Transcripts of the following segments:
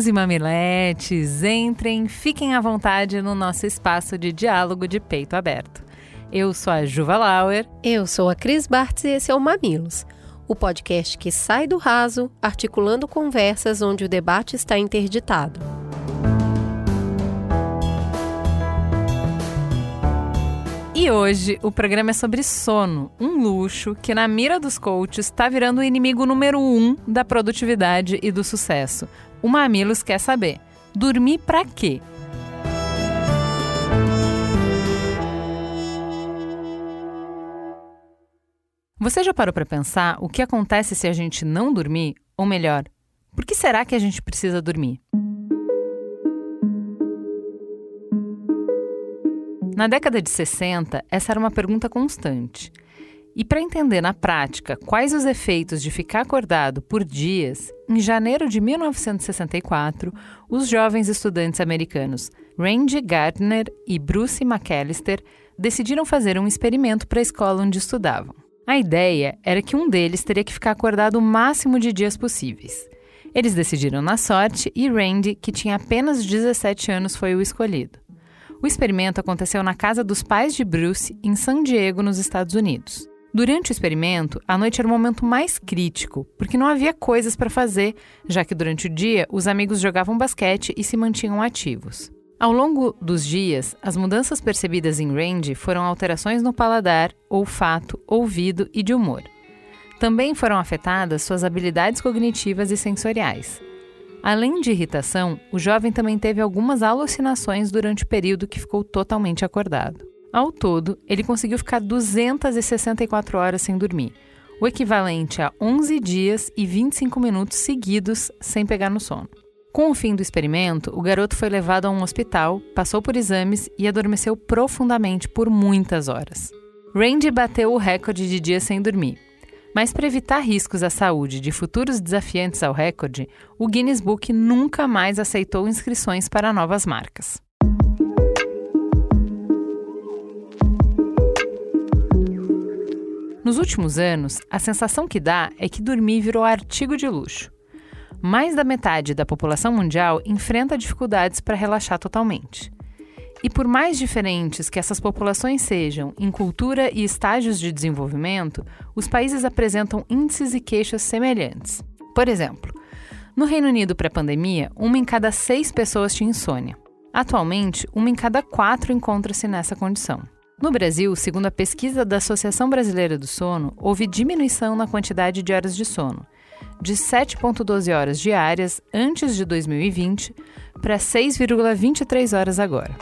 Mamileiros e mamiletes, entrem, fiquem à vontade no nosso espaço de diálogo de peito aberto. Eu sou a Juva Lauer. Eu sou a Cris Bartz e esse é o Mamilos, o podcast que sai do raso, articulando conversas onde o debate está interditado. E hoje o programa é sobre sono, um luxo que, na mira dos coaches, está virando o inimigo número um da produtividade e do sucesso. O Mamilos quer saber: dormir para quê? Você já parou para pensar o que acontece se a gente não dormir? Ou melhor, por que será que a gente precisa dormir? Na década de 60, essa era uma pergunta constante. E para entender na prática quais os efeitos de ficar acordado por dias, em janeiro de 1964, os jovens estudantes americanos Randy Gardner e Bruce McAllister decidiram fazer um experimento para a escola onde estudavam. A ideia era que um deles teria que ficar acordado o máximo de dias possíveis. Eles decidiram na sorte e Randy, que tinha apenas 17 anos, foi o escolhido. O experimento aconteceu na casa dos pais de Bruce, em San Diego, nos Estados Unidos. Durante o experimento, a noite era o momento mais crítico, porque não havia coisas para fazer, já que durante o dia os amigos jogavam basquete e se mantinham ativos. Ao longo dos dias, as mudanças percebidas em Randy foram alterações no paladar, olfato, ouvido e de humor. Também foram afetadas suas habilidades cognitivas e sensoriais. Além de irritação, o jovem também teve algumas alucinações durante o período que ficou totalmente acordado. Ao todo, ele conseguiu ficar 264 horas sem dormir, o equivalente a 11 dias e 25 minutos seguidos sem pegar no sono. Com o fim do experimento, o garoto foi levado a um hospital, passou por exames e adormeceu profundamente por muitas horas. Randy bateu o recorde de dias sem dormir, mas para evitar riscos à saúde de futuros desafiantes ao recorde, o Guinness Book nunca mais aceitou inscrições para novas marcas. Nos últimos anos, a sensação que dá é que dormir virou artigo de luxo. Mais da metade da população mundial enfrenta dificuldades para relaxar totalmente. E por mais diferentes que essas populações sejam em cultura e estágios de desenvolvimento, os países apresentam índices e queixas semelhantes. Por exemplo, no Reino Unido pré-pandemia, uma em cada seis pessoas tinha insônia. Atualmente, uma em cada quatro encontra-se nessa condição. No Brasil, segundo a pesquisa da Associação Brasileira do Sono, houve diminuição na quantidade de horas de sono, de 7,12 horas diárias antes de 2020 para 6,23 horas agora.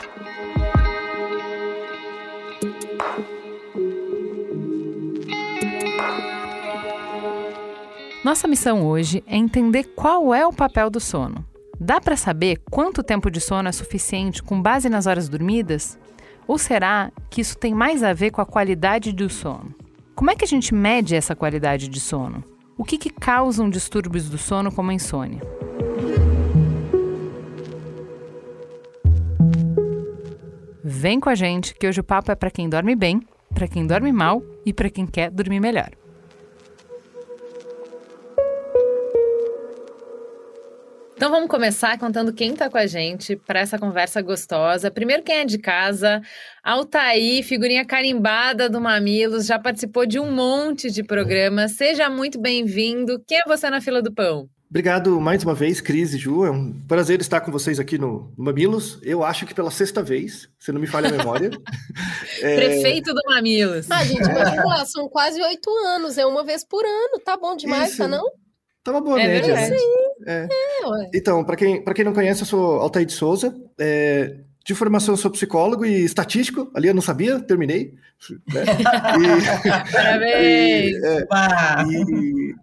Nossa missão hoje é entender qual é o papel do sono. Dá para saber quanto tempo de sono é suficiente com base nas horas dormidas? Ou será que isso tem mais a ver com a qualidade do sono? Como é que a gente mede essa qualidade de sono? O que, que causam distúrbios do sono como a insônia? Vem com a gente que hoje o papo é para quem dorme bem, para quem dorme mal e para quem quer dormir melhor. Então vamos começar contando quem está com a gente para essa conversa gostosa. Primeiro quem é de casa, Altaí, figurinha carimbada do Mamilos, já participou de um monte de programas. Seja muito bem-vindo. Quem é você na fila do pão? Obrigado mais uma vez, Cris e Ju. É um prazer estar com vocês aqui no Mamilos. Eu acho que pela sexta vez, se não me falha a memória. é... Prefeito do Mamilos. Ah, gente, imagina, são quase oito anos, é uma vez por ano. Tá bom demais, Isso. tá não? Tá uma boa é média. Verdade. Né? É. É, então, para quem, quem não conhece, eu sou Altair de Souza. É, de formação, eu sou psicólogo e estatístico. Ali eu não sabia, terminei. Né? E, Parabéns! E, é, e,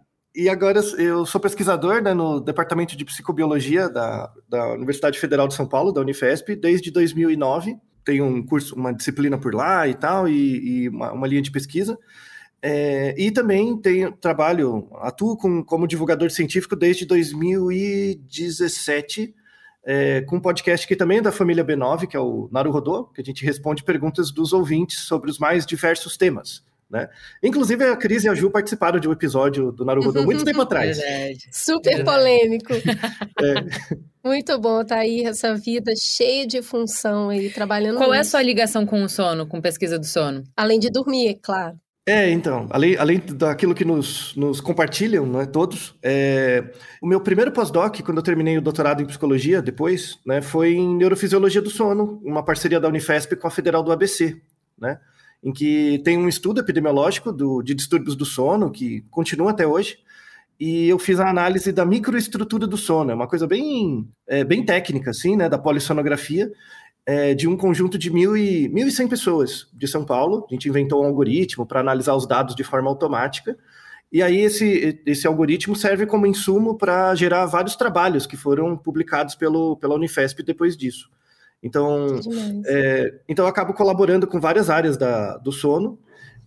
e, agora eu sou pesquisador né, no Departamento de Psicobiologia da, da Universidade Federal de São Paulo, da Unifesp, desde 2009. tenho um curso, uma disciplina por lá e tal, e, e uma, uma linha de pesquisa. É, e também tenho trabalho, atuo com, como divulgador científico desde 2017, é, com um podcast que também é da família B9, que é o Naruhodô, que a gente responde perguntas dos ouvintes sobre os mais diversos temas. Né? Inclusive, a Cris e a Ju participaram de um episódio do Naruhodô muito tempo atrás. Verdade. Super Verdade. polêmico. É. Muito bom, tá aí essa vida cheia de função aí, trabalhando Qual muito. é a sua ligação com o sono, com pesquisa do sono? Além de dormir, é claro. É, então, além, além daquilo que nos, nos compartilham, né, todos, é, o meu primeiro pós-doc, quando eu terminei o doutorado em psicologia, depois, né, foi em neurofisiologia do sono, uma parceria da Unifesp com a Federal do ABC, né, em que tem um estudo epidemiológico do, de distúrbios do sono, que continua até hoje, e eu fiz a análise da microestrutura do sono, é uma coisa bem, é, bem técnica, assim, né, da polissonografia, é, de um conjunto de mil e, 1.100 pessoas de São Paulo. A gente inventou um algoritmo para analisar os dados de forma automática. E aí esse, esse algoritmo serve como insumo para gerar vários trabalhos que foram publicados pelo, pela Unifesp depois disso. Então, é, então eu acabo colaborando com várias áreas da, do sono,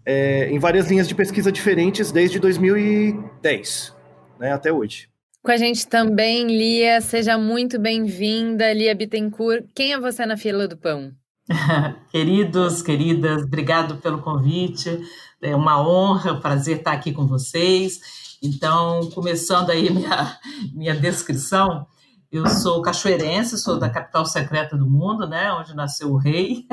é, em várias linhas de pesquisa diferentes desde 2010 né, até hoje. Com a gente também, Lia, seja muito bem-vinda, Lia Bittencourt. Quem é você na fila do pão? Queridos, queridas, obrigado pelo convite. É uma honra, um prazer estar aqui com vocês. Então, começando aí minha, minha descrição, eu sou cachoeirense, sou da capital secreta do mundo, né, onde nasceu o rei.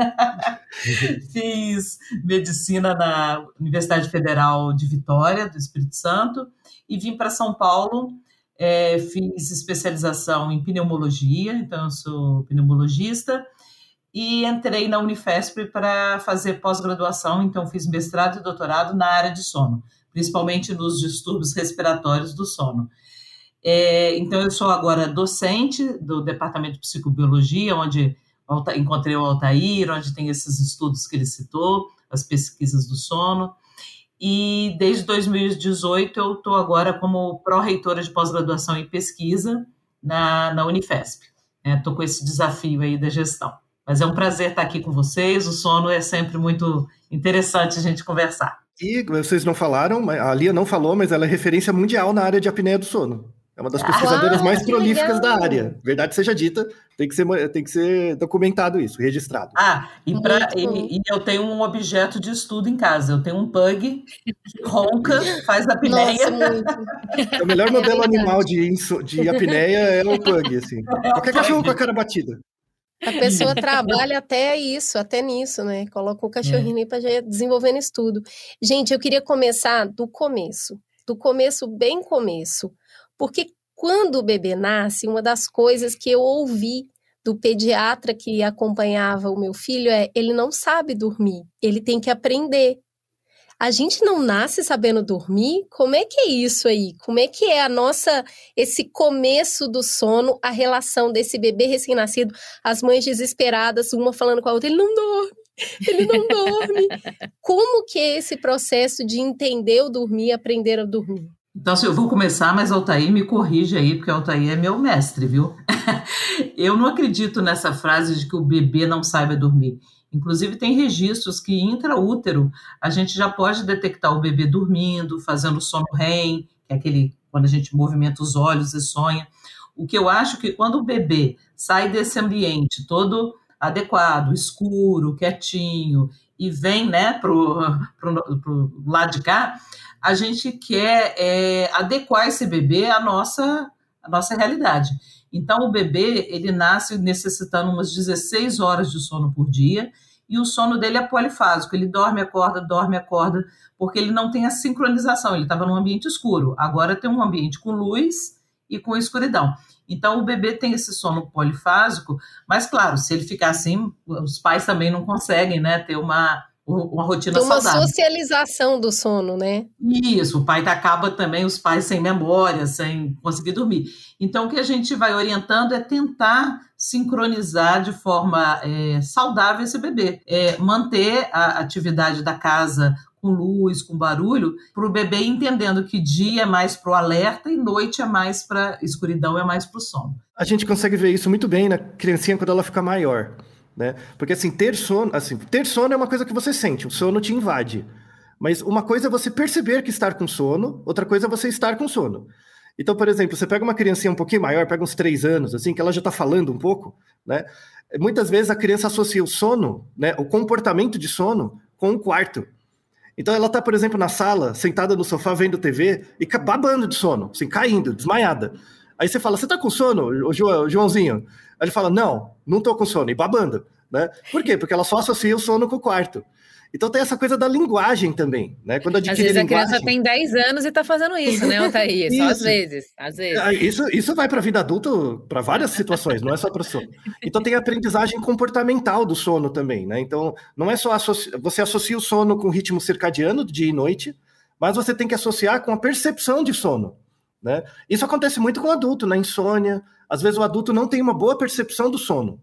Fiz medicina na Universidade Federal de Vitória, do Espírito Santo, e vim para São Paulo é, fiz especialização em pneumologia, então eu sou pneumologista, e entrei na Unifesp para fazer pós-graduação, então fiz mestrado e doutorado na área de sono, principalmente nos distúrbios respiratórios do sono. É, então eu sou agora docente do Departamento de Psicobiologia, onde encontrei o Altair, onde tem esses estudos que ele citou, as pesquisas do sono e desde 2018 eu estou agora como pró-reitora de pós-graduação em pesquisa na, na Unifesp. Estou é, com esse desafio aí da gestão. Mas é um prazer estar aqui com vocês. O sono é sempre muito interessante a gente conversar. E vocês não falaram, a Lia não falou, mas ela é referência mundial na área de apneia do sono. É uma das ah, pesquisadoras mais prolíficas legal. da área. Verdade seja dita, tem que ser, tem que ser documentado isso, registrado. Ah, e, pra, e, e, eu tenho um objeto de estudo em casa. Eu tenho um pug que ronca, faz apneia. Nossa, o melhor modelo é animal de, de apneia é o pug, assim. Qualquer cachorro com a cara batida. A pessoa trabalha até isso, até nisso, né? Coloca o cachorrinho é. aí para desenvolvendo estudo. Gente, eu queria começar do começo, do começo bem começo. Porque quando o bebê nasce, uma das coisas que eu ouvi do pediatra que acompanhava o meu filho é: ele não sabe dormir, ele tem que aprender. A gente não nasce sabendo dormir? Como é que é isso aí? Como é que é a nossa esse começo do sono, a relação desse bebê recém-nascido, as mães desesperadas, uma falando com a outra, ele não dorme. Ele não dorme. Como que é esse processo de entender o dormir, aprender a dormir? Então, se eu vou começar, mas Altair me corrige aí, porque Altair é meu mestre, viu? eu não acredito nessa frase de que o bebê não saiba dormir. Inclusive, tem registros que intraútero a gente já pode detectar o bebê dormindo, fazendo sono REM, que é aquele quando a gente movimenta os olhos e sonha. O que eu acho que quando o bebê sai desse ambiente todo adequado, escuro, quietinho, e vem né, para o lado de cá, a gente quer é, adequar esse bebê à nossa, à nossa realidade. Então, o bebê, ele nasce necessitando umas 16 horas de sono por dia, e o sono dele é polifásico, ele dorme, acorda, dorme, acorda, porque ele não tem a sincronização, ele estava num ambiente escuro, agora tem um ambiente com luz e com escuridão. Então, o bebê tem esse sono polifásico, mas, claro, se ele ficar assim, os pais também não conseguem né, ter uma, uma rotina uma saudável. socialização do sono, né? Isso, o pai acaba também, os pais sem memória, sem conseguir dormir. Então, o que a gente vai orientando é tentar sincronizar de forma é, saudável esse bebê. É, manter a atividade da casa com luz, com barulho, para o bebê entendendo que dia é mais para o alerta e noite é mais para escuridão, é mais para o sono. A gente consegue ver isso muito bem na criancinha quando ela fica maior Né? Porque assim, ter sono, assim, ter sono é uma coisa que você sente, o sono te invade. Mas uma coisa é você perceber que estar com sono, outra coisa é você estar com sono. Então, por exemplo, você pega uma criancinha um pouquinho maior, pega uns três anos, assim, que ela já está falando um pouco, né? Muitas vezes a criança associa o sono, né, o comportamento de sono, com o quarto. Então ela está, por exemplo, na sala, sentada no sofá vendo TV e babando de sono, assim, caindo, desmaiada. Aí você fala, você está com sono, o Joãozinho? Aí ele fala, não, não estou com sono, e babando. Né? Por quê? Porque ela só associa o sono com o quarto. Então tem essa coisa da linguagem também, né? Quando às vezes linguagem... a criança tem 10 anos e está fazendo isso, né, Altair? Só às vezes, às vezes. Ah, isso, isso vai para a vida adulta para várias situações, não é só para sono. Então tem a aprendizagem comportamental do sono também, né? Então não é só associ... você associa o sono com o ritmo circadiano dia e noite, mas você tem que associar com a percepção de sono, né? Isso acontece muito com o adulto, na insônia. Às vezes o adulto não tem uma boa percepção do sono.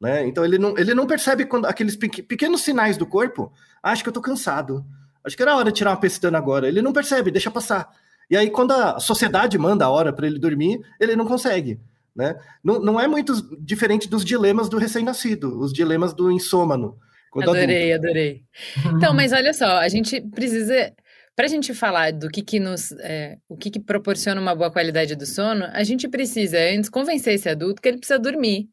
Né? Então ele não, ele não percebe quando aqueles pequenos sinais do corpo. Ah, acho que eu tô cansado. Acho que era hora de tirar uma pestana agora. Ele não percebe, deixa passar. E aí, quando a sociedade manda a hora para ele dormir, ele não consegue. Né? Não, não é muito diferente dos dilemas do recém-nascido, os dilemas do insômano. Adorei, adulto. adorei. Então, mas olha só, a gente precisa. Para a gente falar do que, que nos. É, o que, que proporciona uma boa qualidade do sono, a gente precisa antes convencer esse adulto que ele precisa dormir.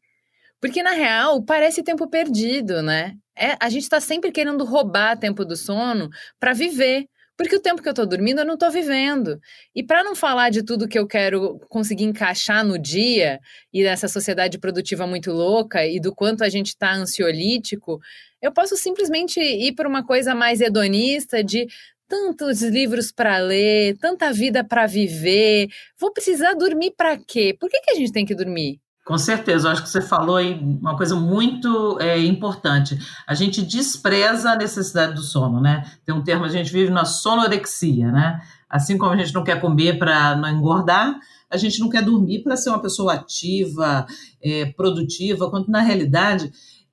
Porque, na real, parece tempo perdido, né? É, a gente está sempre querendo roubar tempo do sono para viver. Porque o tempo que eu estou dormindo, eu não estou vivendo. E para não falar de tudo que eu quero conseguir encaixar no dia e dessa sociedade produtiva muito louca e do quanto a gente está ansiolítico, eu posso simplesmente ir para uma coisa mais hedonista de tantos livros para ler, tanta vida para viver. Vou precisar dormir para quê? Por que, que a gente tem que dormir? Com certeza, eu acho que você falou aí uma coisa muito é, importante. A gente despreza a necessidade do sono, né? Tem um termo, a gente vive na sonorexia, né? Assim como a gente não quer comer para não engordar, a gente não quer dormir para ser uma pessoa ativa, é, produtiva, quando na realidade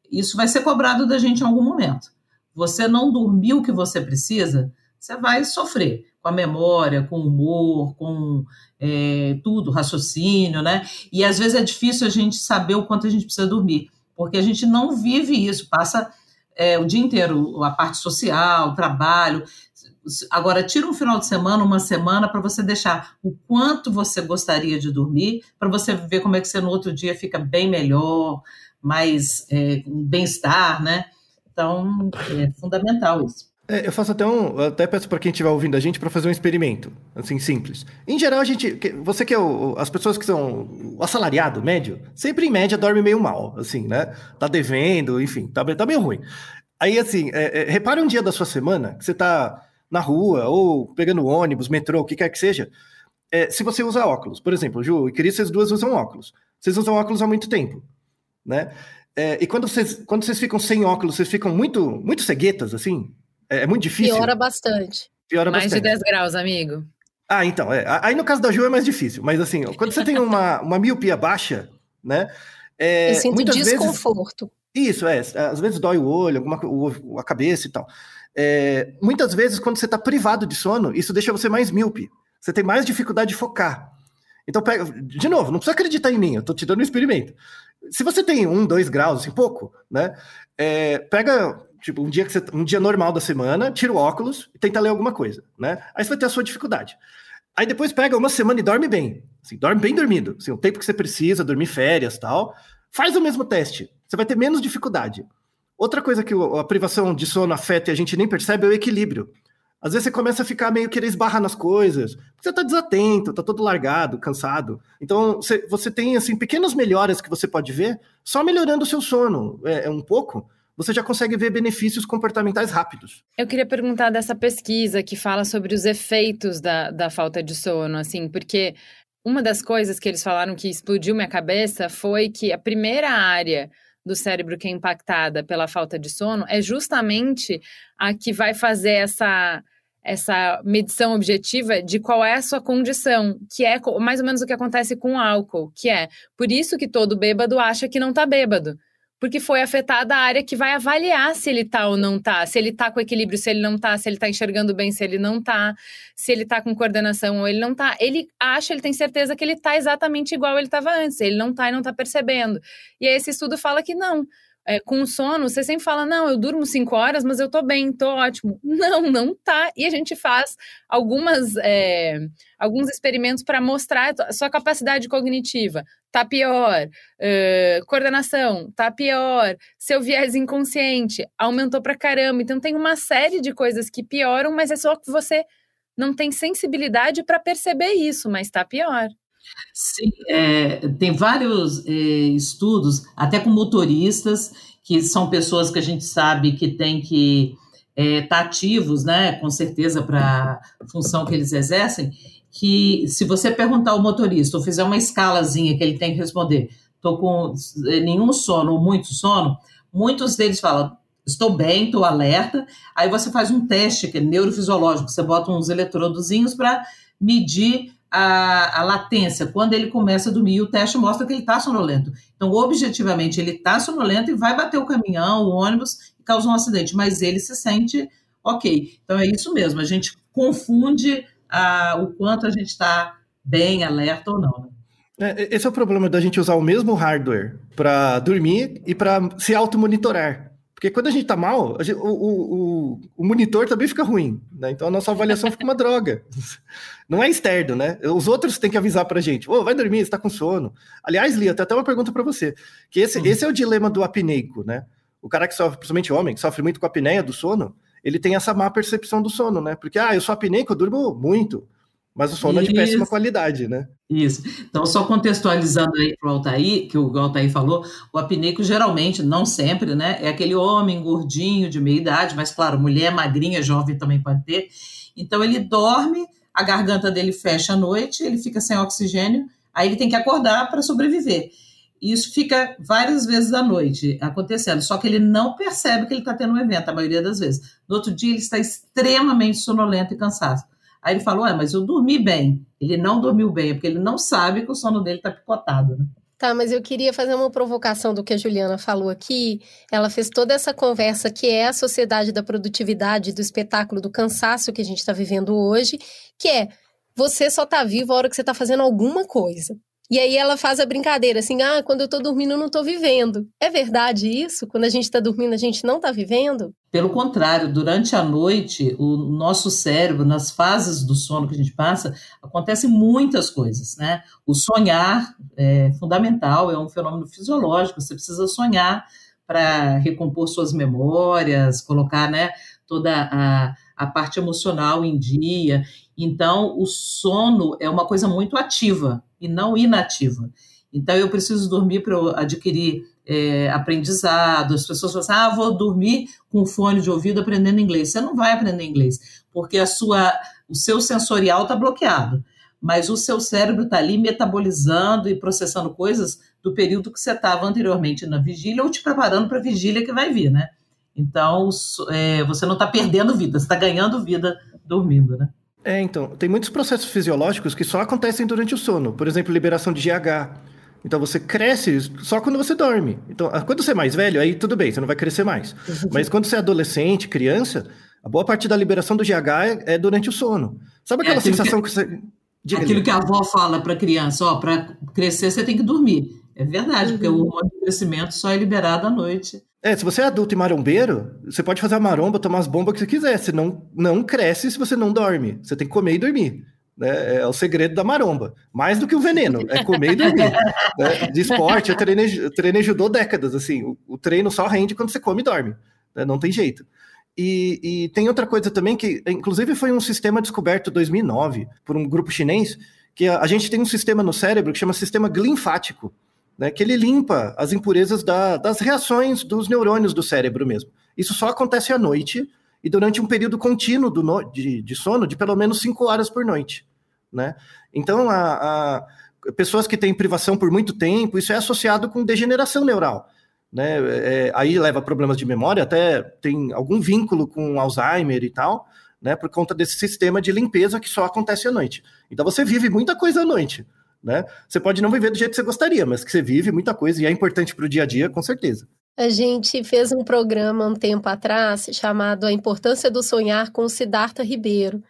isso vai ser cobrado da gente em algum momento. Você não dormiu o que você precisa, você vai sofrer com a memória, com o humor, com é, tudo, raciocínio, né? E às vezes é difícil a gente saber o quanto a gente precisa dormir, porque a gente não vive isso, passa é, o dia inteiro a parte social, o trabalho. Agora, tira um final de semana, uma semana, para você deixar o quanto você gostaria de dormir, para você ver como é que você no outro dia fica bem melhor, mais é, bem-estar, né? Então, é fundamental isso. É, eu faço até um. Até peço para quem estiver ouvindo a gente para fazer um experimento, assim, simples. Em geral, a gente. Você que é o, as pessoas que são o assalariado médio, sempre em média dorme meio mal, assim, né? Tá devendo, enfim, tá, tá meio ruim. Aí, assim, é, é, repare um dia da sua semana que você tá na rua, ou pegando ônibus, metrô, o que quer que seja. É, se você usa óculos, por exemplo, Ju e Cris, vocês duas usam óculos. Vocês usam óculos há muito tempo, né? É, e quando vocês, quando vocês ficam sem óculos, vocês ficam muito, muito ceguetas, assim, é, é muito difícil. Piora bastante. Piora mais bastante. de 10 graus, amigo. Ah, então. É. Aí no caso da Ju é mais difícil. Mas assim, quando você tem uma, uma miopia baixa, né? É, Eu sinto desconforto. Vezes, isso, é. Às vezes dói o olho, alguma, o, a cabeça e tal. É, muitas vezes, quando você está privado de sono, isso deixa você mais míope. Você tem mais dificuldade de focar. Então, pega, de novo, não precisa acreditar em mim, eu estou te dando um experimento. Se você tem um, dois graus, assim, pouco, né? É, pega tipo, um dia, que você, um dia normal da semana, tira o óculos e tenta ler alguma coisa, né? Aí você vai ter a sua dificuldade. Aí depois pega uma semana e dorme bem. Assim, dorme bem dormido. Assim, o tempo que você precisa, dormir férias tal. Faz o mesmo teste. Você vai ter menos dificuldade. Outra coisa que a privação de sono afeta e a gente nem percebe é o equilíbrio. Às vezes você começa a ficar meio querer esbarrar nas coisas, você está desatento, está todo largado, cansado. Então você tem assim pequenas melhoras que você pode ver só melhorando o seu sono é, é um pouco você já consegue ver benefícios comportamentais rápidos. Eu queria perguntar dessa pesquisa que fala sobre os efeitos da, da falta de sono, assim, porque uma das coisas que eles falaram que explodiu minha cabeça foi que a primeira área do cérebro que é impactada pela falta de sono é justamente a que vai fazer essa essa medição objetiva de qual é a sua condição, que é mais ou menos o que acontece com o álcool, que é por isso que todo bêbado acha que não está bêbado porque foi afetada a área que vai avaliar se ele tá ou não tá, se ele tá com equilíbrio, se ele não tá, se ele tá enxergando bem, se ele não tá, se ele tá com coordenação ou ele não tá. Ele acha, ele tem certeza que ele tá exatamente igual ele estava antes, ele não tá e não tá percebendo. E aí esse estudo fala que não. É, com sono, você sempre fala, não, eu durmo cinco horas, mas eu tô bem, tô ótimo. Não, não tá. E a gente faz algumas, é, alguns experimentos para mostrar a sua capacidade cognitiva. Tá pior. Coordenação, tá pior. Seu viés inconsciente aumentou pra caramba. Então tem uma série de coisas que pioram, mas é só que você não tem sensibilidade para perceber isso, mas tá pior. Sim, é, tem vários é, estudos, até com motoristas, que são pessoas que a gente sabe que tem que estar é, tá ativos, né, com certeza, para a função que eles exercem, que se você perguntar ao motorista ou fizer uma escalazinha que ele tem que responder, estou com é, nenhum sono ou muito sono, muitos deles falam, estou bem, estou alerta, aí você faz um teste que é neurofisiológico, você bota uns eletrodozinhos para medir a, a, latência, quando ele começa a dormir, o teste mostra que ele está sonolento. Então, objetivamente, ele está sonolento e vai bater o caminhão, o ônibus e causar um acidente, mas ele se sente ok. Então, é isso mesmo, a gente confunde a, o quanto a gente está bem, alerta ou não. Né? É, esse é o problema da gente usar o mesmo hardware para dormir e para se auto-monitorar. Porque quando a gente tá mal, gente, o, o, o, monitor também fica ruim, né? Então a nossa avaliação fica uma droga. Não é externo, né? Os outros têm que avisar pra gente, ô, oh, vai dormir, você tá com sono. Aliás, Lia, tem até uma pergunta para você, que esse, uhum. esse é o dilema do apneico, né? O cara que sofre, principalmente homem, que sofre muito com a apneia do sono, ele tem essa má percepção do sono, né? Porque, ah, eu sou apneico, eu durmo muito. Mas o sono Isso. é de péssima qualidade, né? Isso. Então, só contextualizando aí para o Altair, que o Altair falou, o apneico geralmente, não sempre, né? É aquele homem gordinho, de meia idade, mas claro, mulher magrinha, jovem também pode ter. Então, ele dorme, a garganta dele fecha à noite, ele fica sem oxigênio, aí ele tem que acordar para sobreviver. Isso fica várias vezes à noite acontecendo, só que ele não percebe que ele está tendo um evento, a maioria das vezes. No outro dia, ele está extremamente sonolento e cansado. Aí ele falou: é, mas eu dormi bem. Ele não dormiu bem, porque ele não sabe que o sono dele está picotado. Né? Tá, mas eu queria fazer uma provocação do que a Juliana falou aqui. Ela fez toda essa conversa que é a sociedade da produtividade, do espetáculo, do cansaço que a gente está vivendo hoje, que é você só está vivo a hora que você está fazendo alguma coisa. E aí ela faz a brincadeira assim: ah, quando eu tô dormindo, eu não tô vivendo. É verdade isso? Quando a gente tá dormindo, a gente não tá vivendo? Pelo contrário, durante a noite, o nosso cérebro, nas fases do sono que a gente passa, acontecem muitas coisas, né? O sonhar é fundamental, é um fenômeno fisiológico, você precisa sonhar para recompor suas memórias, colocar, né, toda a, a parte emocional em dia. Então, o sono é uma coisa muito ativa e não inativa. Então, eu preciso dormir para adquirir é, aprendizado. As pessoas falam assim: ah, vou dormir com fone de ouvido aprendendo inglês. Você não vai aprender inglês, porque a sua, o seu sensorial está bloqueado. Mas o seu cérebro está ali metabolizando e processando coisas do período que você estava anteriormente na vigília ou te preparando para a vigília que vai vir, né? Então, é, você não está perdendo vida, você está ganhando vida dormindo, né? É, então, tem muitos processos fisiológicos que só acontecem durante o sono. Por exemplo, liberação de GH. Então você cresce só quando você dorme. Então, ah, quando você é mais velho, aí tudo bem, você não vai crescer mais. Mas quando você é adolescente, criança, a boa parte da liberação do GH é, é durante o sono. Sabe aquela é sensação que, que você. Diga aquilo ali. que a avó fala para a criança, ó, para crescer você tem que dormir. É verdade, uhum. porque o uhum. hormônio de crescimento só é liberado à noite. É, se você é adulto e marombeiro, você pode fazer a maromba, tomar as bombas que você quiser. Você não, não cresce se você não dorme. Você tem que comer e dormir. Né? É o segredo da maromba. Mais do que o veneno, é comer e dormir. né? De esporte, eu treinei, eu treinei judô décadas. Assim, o, o, treino só rende quando você come e dorme. Né? Não tem jeito. E, e, tem outra coisa também que, inclusive, foi um sistema descoberto em 2009 por um grupo chinês, que a, a gente tem um sistema no cérebro que chama sistema glinfático né, que ele limpa as impurezas da, das reações dos neurônios do cérebro mesmo. Isso só acontece à noite e durante um período contínuo no, de, de, sono de pelo menos cinco horas por noite. Né? Então, a, a, pessoas que têm privação por muito tempo, isso é associado com degeneração neural. Né? É, aí leva problemas de memória, até tem algum vínculo com Alzheimer e tal, né? por conta desse sistema de limpeza que só acontece à noite. Então, você vive muita coisa à noite né? Você pode não viver do jeito que você gostaria, mas que você vive muita coisa e é importante para o dia a dia, com certeza. A gente fez um programa um tempo atrás chamado A Importância do Sonhar com Siddhartha Ribeiro.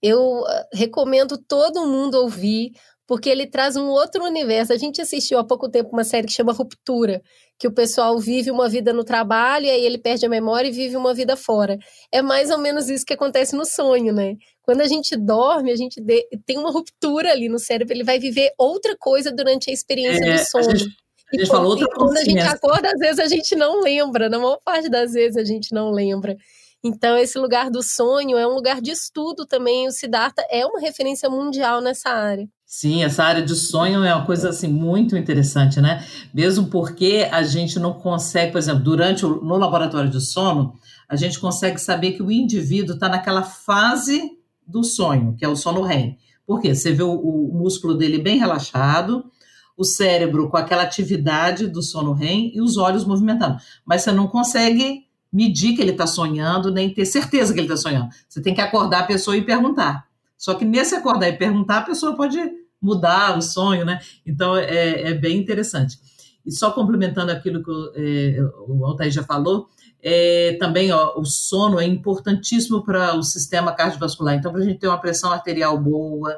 Eu ah, recomendo todo mundo ouvir, porque ele traz um outro universo. A gente assistiu há pouco tempo uma série que chama Ruptura, que o pessoal vive uma vida no trabalho e aí ele perde a memória e vive uma vida fora. É mais ou menos isso que acontece no sonho, né? Quando a gente dorme, a gente tem uma ruptura ali no cérebro, ele vai viver outra coisa durante a experiência é, do sono. A gente, a gente falou outra e quando a gente acorda, às vezes a gente não lembra, na maior parte das vezes a gente não lembra. Então, esse lugar do sonho é um lugar de estudo também. O Siddhartha é uma referência mundial nessa área. Sim, essa área de sonho é uma coisa assim muito interessante, né? Mesmo porque a gente não consegue, por exemplo, durante o, no laboratório de sono, a gente consegue saber que o indivíduo está naquela fase do sonho, que é o sono REM. Por quê? Você vê o, o, músculo dele bem relaxado, o cérebro com aquela atividade do sono REM e os olhos movimentando. Mas você não consegue medir que ele está sonhando, nem ter certeza que ele está sonhando. Você tem que acordar a pessoa e perguntar. Só que nesse acordar e perguntar, a pessoa pode mudar o sonho, né? Então é, é bem interessante. E só complementando aquilo que é, o Altair já falou, é, também ó, o sono é importantíssimo para o sistema cardiovascular. Então, para a gente ter uma pressão arterial boa,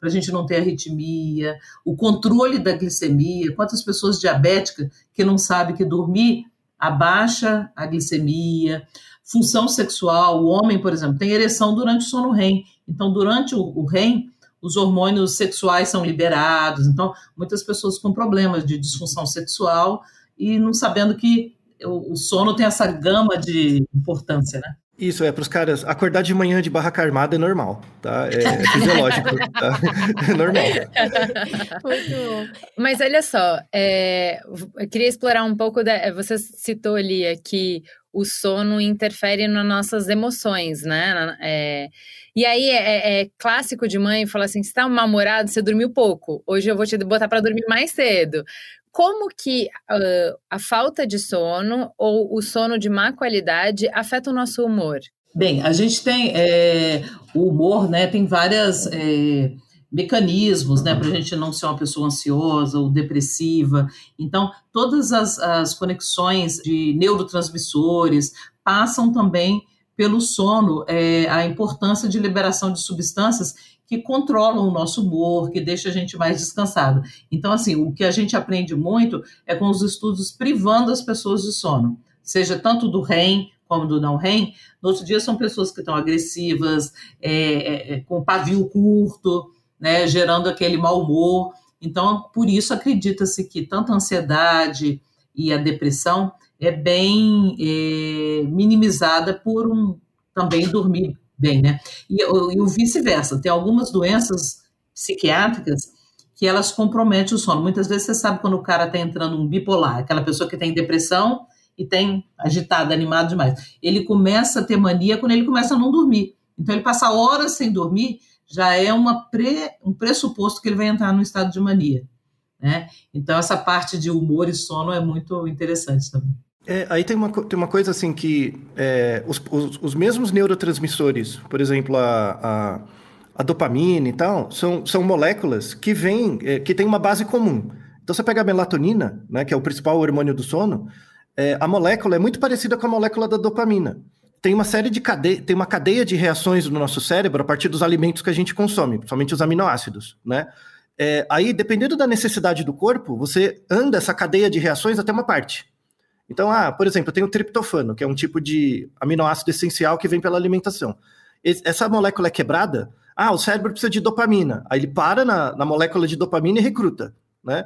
para a gente não ter arritmia, o controle da glicemia. Quantas pessoas diabéticas que não sabem que dormir abaixa a glicemia, função sexual, o homem, por exemplo, tem ereção durante o sono REM. Então, durante o, o REM, os hormônios sexuais são liberados. Então, muitas pessoas com problemas de disfunção sexual e não sabendo que o, sono tem essa gama de importância, né? Isso, é para os caras, acordar de manhã de barraca armada é normal, tá? É, é fisiológico, tá? É normal. Muito bom. Mas olha só, é, eu queria explorar um pouco, da, você citou ali que o sono interfere nas nossas emoções, né? É, e aí é, é, é, clássico de mãe falar assim: você tá mal-humorado, você dormiu pouco. Hoje eu vou te botar para dormir mais cedo. Como que uh, a falta de sono ou o sono de má qualidade afeta o nosso humor? Bem, a gente tem é, o humor, né? Tem várias é, mecanismos, né, para a gente não ser uma pessoa ansiosa ou depressiva. Então, todas as, as conexões de neurotransmissores passam também pelo sono, é, a importância de liberação de substâncias que controlam o nosso humor, que deixa a gente mais descansado. Então, assim, o que a gente aprende muito é com os estudos privando as pessoas de sono, seja tanto do REM como do não REM. No outro dia, são pessoas que estão agressivas, é, é, é com pavio curto, né, gerando aquele mau humor. Então, por isso acredita-se que tanto a ansiedade e a depressão é bem é, minimizada por um também dormir bem, né? E, e o vice-versa. Tem algumas doenças psiquiátricas que elas comprometem o sono. Muitas vezes você sabe quando o cara está entrando um bipolar, aquela pessoa que tem depressão e tem agitado, animado demais. Ele começa a ter mania quando ele começa a não dormir. Então ele passa horas sem dormir já é uma um pressuposto que ele vai entrar no estado de mania. Né? Então, essa parte de humor e sono é muito interessante também. É, aí tem uma, tem uma coisa assim que é, os, os, os, mesmos neurotransmissores, por exemplo, a, a, a, dopamina e tal, são, são moléculas que vêm, é, que têm uma base comum. Então, você pega a melatonina, né, que é o principal hormônio do sono, é, a molécula é muito parecida com a molécula da dopamina tem uma série de cadeia, tem uma cadeia de reações no nosso cérebro a partir dos alimentos que a gente consome, principalmente os aminoácidos, né? É, aí, dependendo da necessidade do corpo, você anda essa cadeia de reações até uma parte. Então, ah, por exemplo, eu tenho triptofano, que é um tipo de aminoácido essencial que vem pela alimentação. Essa molécula é quebrada, ah, o cérebro precisa de dopamina. Aí ele para na, na molécula de dopamina e recruta, né?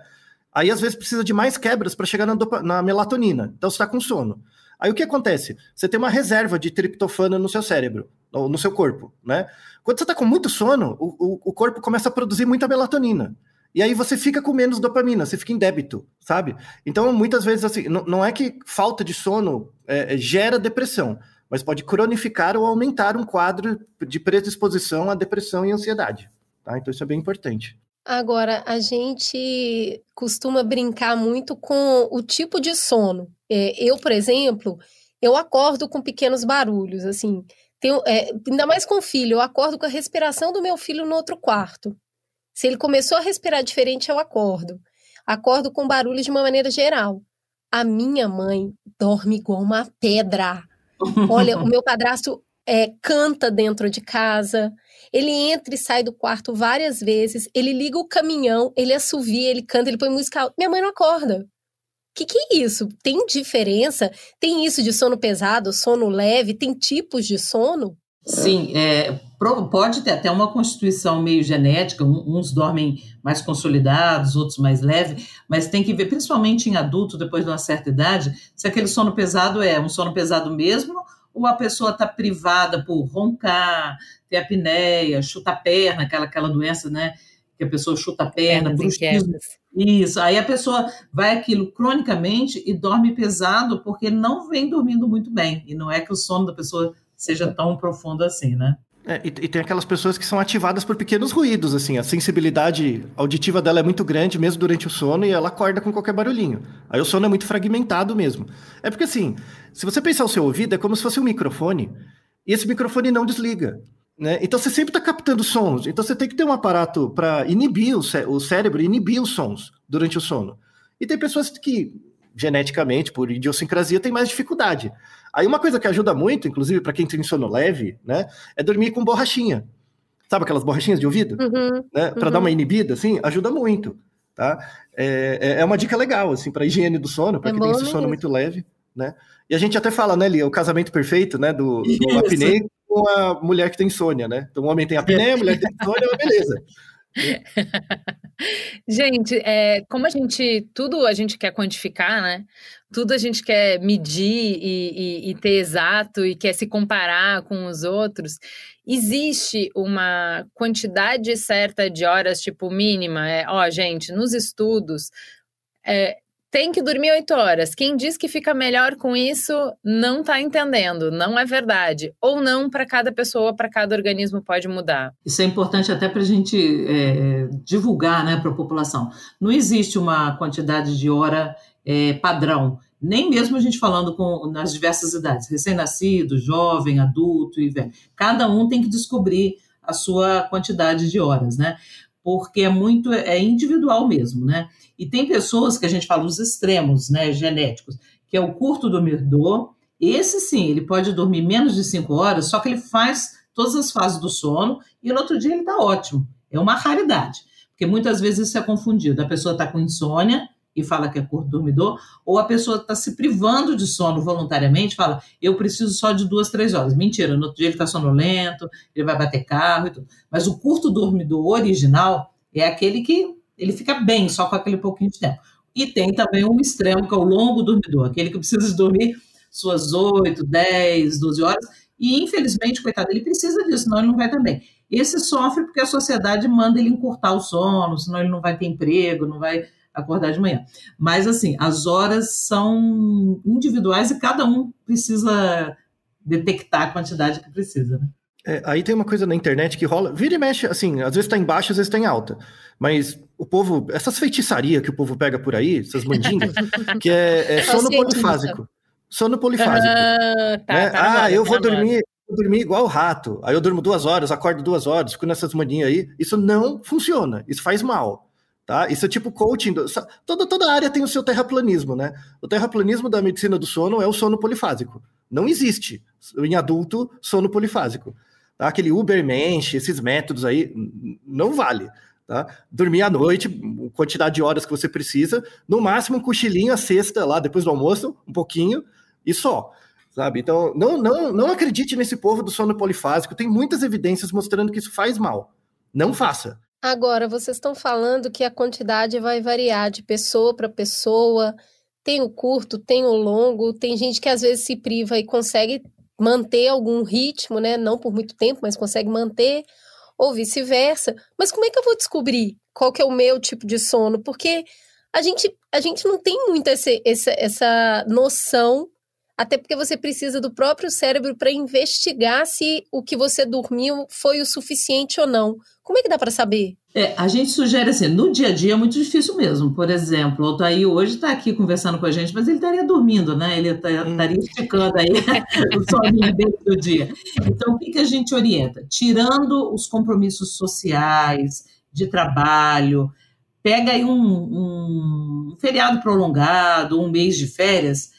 Aí, às vezes, precisa de mais quebras para chegar na, na, melatonina. Então, você está com sono. Aí o que acontece? Você tem uma reserva de triptofano no seu cérebro, ou no seu corpo, né? Quando você está com muito sono, o, o, o, corpo começa a produzir muita melatonina. E aí você fica com menos dopamina, você fica em débito, sabe? Então, muitas vezes, assim, não, é que falta de sono é, é, gera depressão, mas pode cronificar ou aumentar um quadro de predisposição à depressão e ansiedade. Tá? Então, isso é bem importante. Agora, a gente costuma brincar muito com o tipo de sono. É, eu, por exemplo, eu acordo com pequenos barulhos, assim. Tenho, é, ainda mais com o filho, eu acordo com a respiração do meu filho no outro quarto. Se ele começou a respirar diferente, eu acordo. Acordo com barulhos de uma maneira geral. A minha mãe dorme igual uma pedra. Olha, o meu padrasto é, canta dentro de casa. Ele entra e sai do quarto várias vezes, ele liga o caminhão, ele assovia, ele canta, ele põe música alta. Minha mãe não acorda. O que, que é isso? Tem diferença? Tem isso de sono pesado, sono leve? Tem tipos de sono? Sim, é, pode ter até uma constituição meio genética, uns dormem mais consolidados, outros mais leves, mas tem que ver, principalmente em adulto, depois de uma certa idade, se aquele sono pesado é um sono pesado mesmo, ou a pessoa está privada por roncar, ter apneia, chuta a perna, aquela, aquela doença, né? Que a pessoa chuta a perna, bruxismo. Isso, aí a pessoa vai aquilo cronicamente e dorme pesado porque não vem dormindo muito bem. E não é que o sono da pessoa seja tão profundo assim, né? É, e, e, tem aquelas pessoas que são ativadas por pequenos ruídos, assim, a sensibilidade auditiva dela é muito grande mesmo durante o sono e ela acorda com qualquer barulhinho. Aí o sono é muito fragmentado mesmo. É porque assim, se você pensar o seu ouvido, é como se fosse um microfone e esse microfone não desliga. Né? Então você sempre está captando sons. Então você tem que ter um aparato para inibir o, cé o cérebro, inibir os sons durante o sono. E tem pessoas que geneticamente, por idiosincrasia, têm mais dificuldade. Aí uma coisa que ajuda muito, inclusive para quem tem sono leve, né, é dormir com borrachinha. Sabe aquelas borrachinhas de ouvido? Uhum, né, para uhum. dar uma inibida, assim, ajuda muito, tá? É, é, é uma dica legal, assim, para higiene do sono, para é quem tem esse sono muito leve, né? E a gente até fala, né, Lia, o casamento perfeito, né, do, do apneia com a mulher que tem insônia, né? Então o homem tem apneia, a mulher tem insônia, beleza. gente, é, como a gente tudo a gente quer quantificar, né? Tudo a gente quer medir e, e, e, ter exato e quer se comparar com os outros. Existe uma quantidade certa de horas, tipo mínima? É, ó, gente, nos estudos é, tem que dormir oito horas. Quem diz que fica melhor com isso não está entendendo, não é verdade. Ou não, para cada pessoa, para cada organismo pode mudar. Isso é importante até para a gente é, divulgar né, para a população. Não existe uma quantidade de hora é, padrão. Nem mesmo a gente falando com nas diversas idades, recém-nascido, jovem, adulto e velho. Cada um tem que descobrir a sua quantidade de horas, né? Porque é muito é individual mesmo, né? E tem pessoas que a gente fala os extremos, né, genéticos, que é o curto dormidor. Esse sim, ele pode dormir menos de cinco horas, só que ele faz todas as fases do sono e no outro dia ele está ótimo. É uma raridade, porque muitas vezes isso é confundido. A pessoa está com insônia e fala que é curto dormidor, ou a pessoa está se privando de sono voluntariamente, fala, eu preciso só de duas, três horas. Mentira, no outro dia ele está sonolento, ele vai bater carro e tudo. Mas o curto dormidor original é aquele que ele fica bem só com aquele pouquinho de tempo. E tem também um extremo, que é o longo dormidor, aquele que precisa dormir suas 8, 10, 12 horas, e infelizmente, coitado, ele precisa disso, senão ele não vai também. Esse sofre porque a sociedade manda ele encurtar o sono, senão ele não vai ter emprego, não vai acordar de manhã. Mas, assim, as horas são individuais e cada um precisa detectar a quantidade que precisa, né? É, aí tem uma coisa na internet que rola, vira e mexe, assim, às vezes tá em baixa, às vezes tá em alta. Mas o povo, essas feitiçarias que o povo pega por aí, essas mandingas, que é, é sono polifásico. Sono polifásico. Ah, tá, né? tá, ah eu vou tá dormir, vou dormir igual o rato. Aí eu durmo duas horas, acordo duas horas, fico nessas mandinhas aí. Isso não funciona, isso faz mal. Tá? Isso é tipo coaching. Toda, toda área tem o seu terraplanismo, né? O terraplanismo da medicina do sono é o sono polifásico. Não existe em adulto sono polifásico. Tá? Aquele Ubermensch, esses métodos aí, não vale. Tá? Dormir à noite, quantidade de horas que você precisa, no máximo um cochilinho a sexta lá depois do almoço, um pouquinho, e só. Sabe? Então, não, não, não acredite nesse povo do sono polifásico, tem muitas evidências mostrando que isso faz mal. Não faça. Agora, vocês estão falando que a quantidade vai variar de pessoa para pessoa, tem o curto, tem o longo, tem gente que às vezes se priva e consegue manter algum ritmo, né? Não por muito tempo, mas consegue manter, ou vice-versa. Mas como é que eu vou descobrir qual que é o meu tipo de sono? Porque a gente, a gente não tem muito esse, essa, essa noção, até porque você precisa do próprio cérebro para investigar se o que você dormiu foi o suficiente ou não. Como é que dá para saber? É, a gente sugere assim, no dia a dia é muito difícil mesmo. Por exemplo, o Altair hoje está aqui conversando com a gente, mas ele estaria dormindo, né? Ele tá, estaria esticando aí o soninho dele do dia. Então, o que, que a gente orienta? Tirando os compromissos sociais, de trabalho, pega aí um, um feriado prolongado, um mês de férias,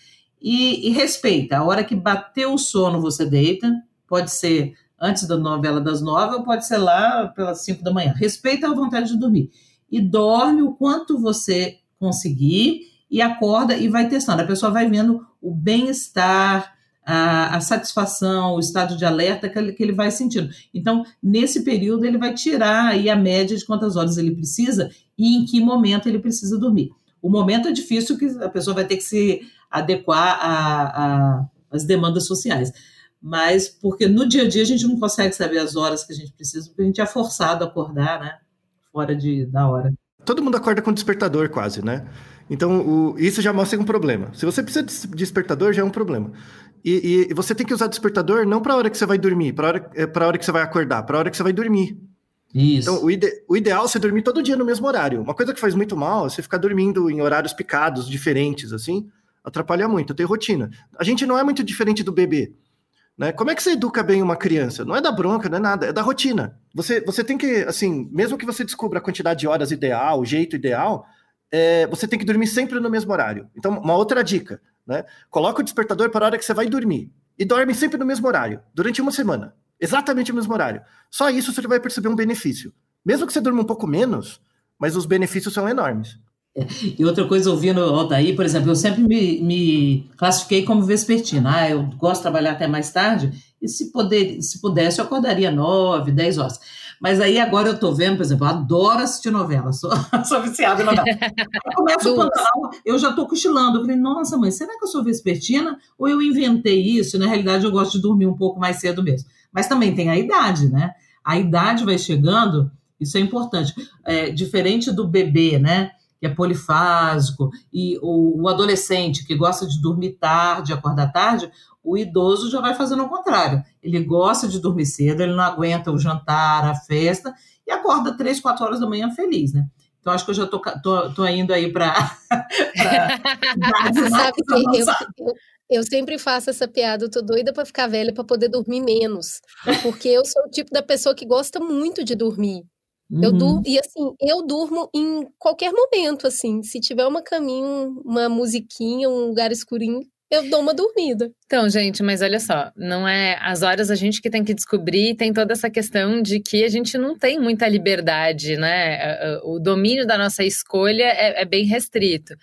e, e respeita. A hora que bateu o sono, você deita, pode ser antes da novela das nove ou pode ser lá pelas cinco da manhã. Respeita a vontade de dormir. E dorme o quanto você conseguir e acorda e vai testando. A pessoa vai vendo o bem-estar, a, a, satisfação, o estado de alerta que ele, que ele vai sentindo. Então, nesse período, ele vai tirar aí a média de quantas horas ele precisa e em que momento ele precisa dormir. O momento é difícil que a pessoa vai ter que se adequar às demandas sociais. Mas porque no dia a dia a gente não consegue saber as horas que a gente precisa, porque a gente é forçado a acordar, né? Fora de, da hora. Todo mundo acorda com despertador, quase, né? Então, o, isso já mostra um problema. Se você precisa de despertador, já é um problema. E, e você tem que usar despertador não para a hora que você vai dormir, para a hora, é, hora que você vai acordar, para a hora que você vai dormir. Isso. Então, o, ide, o ideal é você dormir todo dia no mesmo horário. Uma coisa que faz muito mal é você ficar dormindo em horários picados, diferentes, assim, atrapalha muito. Ter rotina. A gente não é muito diferente do bebê. Né? Como é que você educa bem uma criança? Não é da bronca, não é nada, é da rotina. Você, você tem que, assim, mesmo que você descubra a quantidade de horas ideal, o jeito ideal, é, você tem que dormir sempre no mesmo horário. Então, uma outra dica, né? Coloca o despertador para a hora que você vai dormir. E dorme sempre no mesmo horário, durante uma semana. Exatamente o mesmo horário. Só isso você vai perceber um benefício. Mesmo que você durma um pouco menos, mas os benefícios são enormes. E outra coisa, ouvindo o Altair, por exemplo, eu sempre me, me classifiquei como vespertina. Ah, eu gosto de trabalhar até mais tarde, e se, poder, se pudesse, eu acordaria 9, 10 horas. Mas aí agora eu estou vendo, por exemplo, eu adoro assistir novela, sou, sou viciada em novela. Começa o Pantanal, eu já estou cochilando. Eu falei, nossa, mãe, será que eu sou vespertina? Ou eu inventei isso? Na realidade, eu gosto de dormir um pouco mais cedo mesmo. Mas também tem a idade, né? A idade vai chegando, isso é importante. É, diferente do bebê, né? Que é polifásico, e o, o, adolescente que gosta de dormir tarde, acordar tarde, o idoso já vai fazendo o contrário. Ele gosta de dormir cedo, ele não aguenta o jantar, a festa, e acorda três, quatro horas da manhã feliz, né? Então, acho que eu já tô, tô, tô indo aí para. Sabe que eu, eu, eu sempre faço essa piada, eu tô doida para ficar velha para poder dormir menos. Porque eu sou o tipo da pessoa que gosta muito de dormir. Uhum. Eu durmo, e assim, eu durmo em qualquer momento, assim. Se tiver uma caminho, uma musiquinha, um lugar escurinho, eu dou uma dormida. Então, gente, mas olha só, não é as horas a gente que tem que descobrir, tem toda essa questão de que a gente não tem muita liberdade, né? O domínio da nossa escolha é, é bem restrito.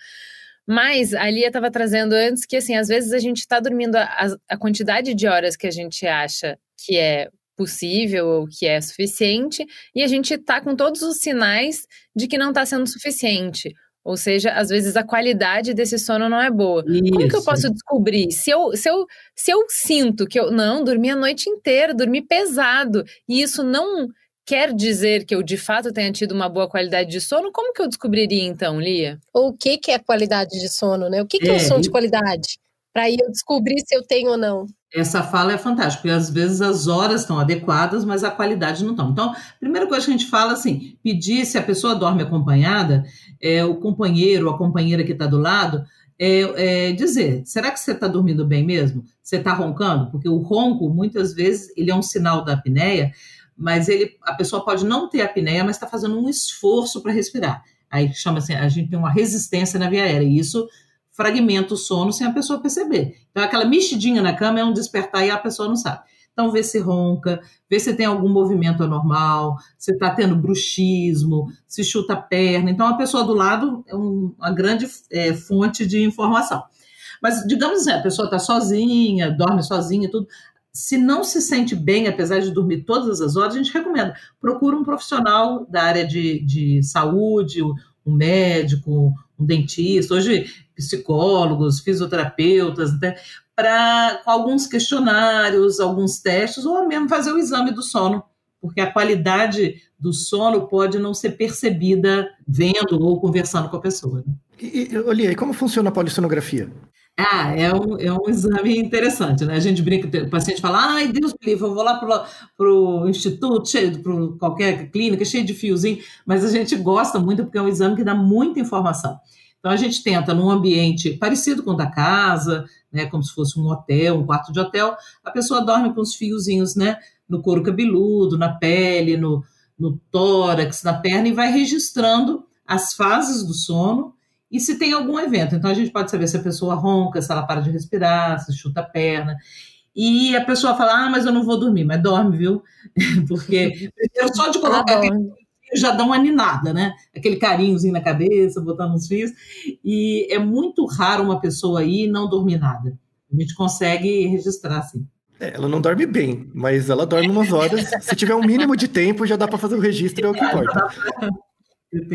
Mas a Lia estava trazendo antes que, assim, às vezes a gente está dormindo a, a quantidade de horas que a gente acha que é possível ou que é suficiente, e a gente está com todos os sinais de que não está sendo suficiente. Ou seja, às vezes a qualidade desse sono não é boa. Isso. Como que eu posso descobrir? Se eu, se, eu, se eu sinto que eu não dormi a noite inteira, dormi pesado, e isso não quer dizer que eu de fato tenha tido uma boa qualidade de sono, como que eu descobriria então, Lia? Ou o que, que é qualidade de sono, né? O que, que é, é um sono de qualidade? Para eu descobrir se eu tenho ou não. Essa fala é fantástica, porque às vezes as horas estão adequadas, mas a qualidade não estão. Então, primeira coisa que a gente fala assim, pedir se a pessoa dorme acompanhada, é, o companheiro ou a companheira que está do lado, é, é, dizer, será que você está dormindo bem mesmo? Você está roncando? Porque o ronco, muitas vezes, ele é um sinal da apneia, mas ele, a pessoa pode não ter apneia, mas está fazendo um esforço para respirar. Aí chama assim, a gente tem uma resistência na via aérea, e isso fragmenta o sono sem a pessoa perceber. Então, aquela mexidinha na cama é um despertar e a pessoa não sabe. Então, vê se ronca, vê se tem algum movimento anormal, se está tendo bruxismo, se chuta a perna. Então, a pessoa do lado é um, uma grande é, fonte de informação. Mas, digamos assim, a pessoa está sozinha, dorme sozinha tudo. Se não se sente bem, apesar de dormir todas as horas, a gente recomenda. Procura um profissional da área de, de saúde, um médico, um dentista. Hoje psicólogos, fisioterapeutas, né, para alguns questionários, alguns testes, ou mesmo fazer o exame do sono, porque a qualidade do sono pode não ser percebida vendo ou conversando com a pessoa. Né? E, e, e como funciona a polissonografia? Ah, é um, é um exame interessante, né? A gente brinca, o paciente fala, ai, Deus me livre, eu vou lá para o instituto, cheio, para qualquer clínica, cheio de fiozinho, mas a gente gosta muito porque é um exame que dá muita informação. Então a gente tenta num ambiente parecido com o da casa, né, como se fosse um hotel, um quarto de hotel, a pessoa dorme com os fiozinhos, né, no couro cabeludo, na pele, no, no tórax, na perna e vai registrando as fases do sono e se tem algum evento. Então a gente pode saber se a pessoa ronca, se ela para de respirar, se chuta a perna. e a pessoa fala, ah, mas eu não vou dormir, mas dorme, viu? Porque só de colocar aquele já dá uma aninada, né? Aquele carinhozinho na cabeça, botando uns fios. E é muito raro uma pessoa aí não dormir nada. A gente consegue registrar, assim. É, ela não dorme bem, mas ela dorme umas horas. Se tiver um mínimo de tempo, já dá para fazer o registro, é o que importa.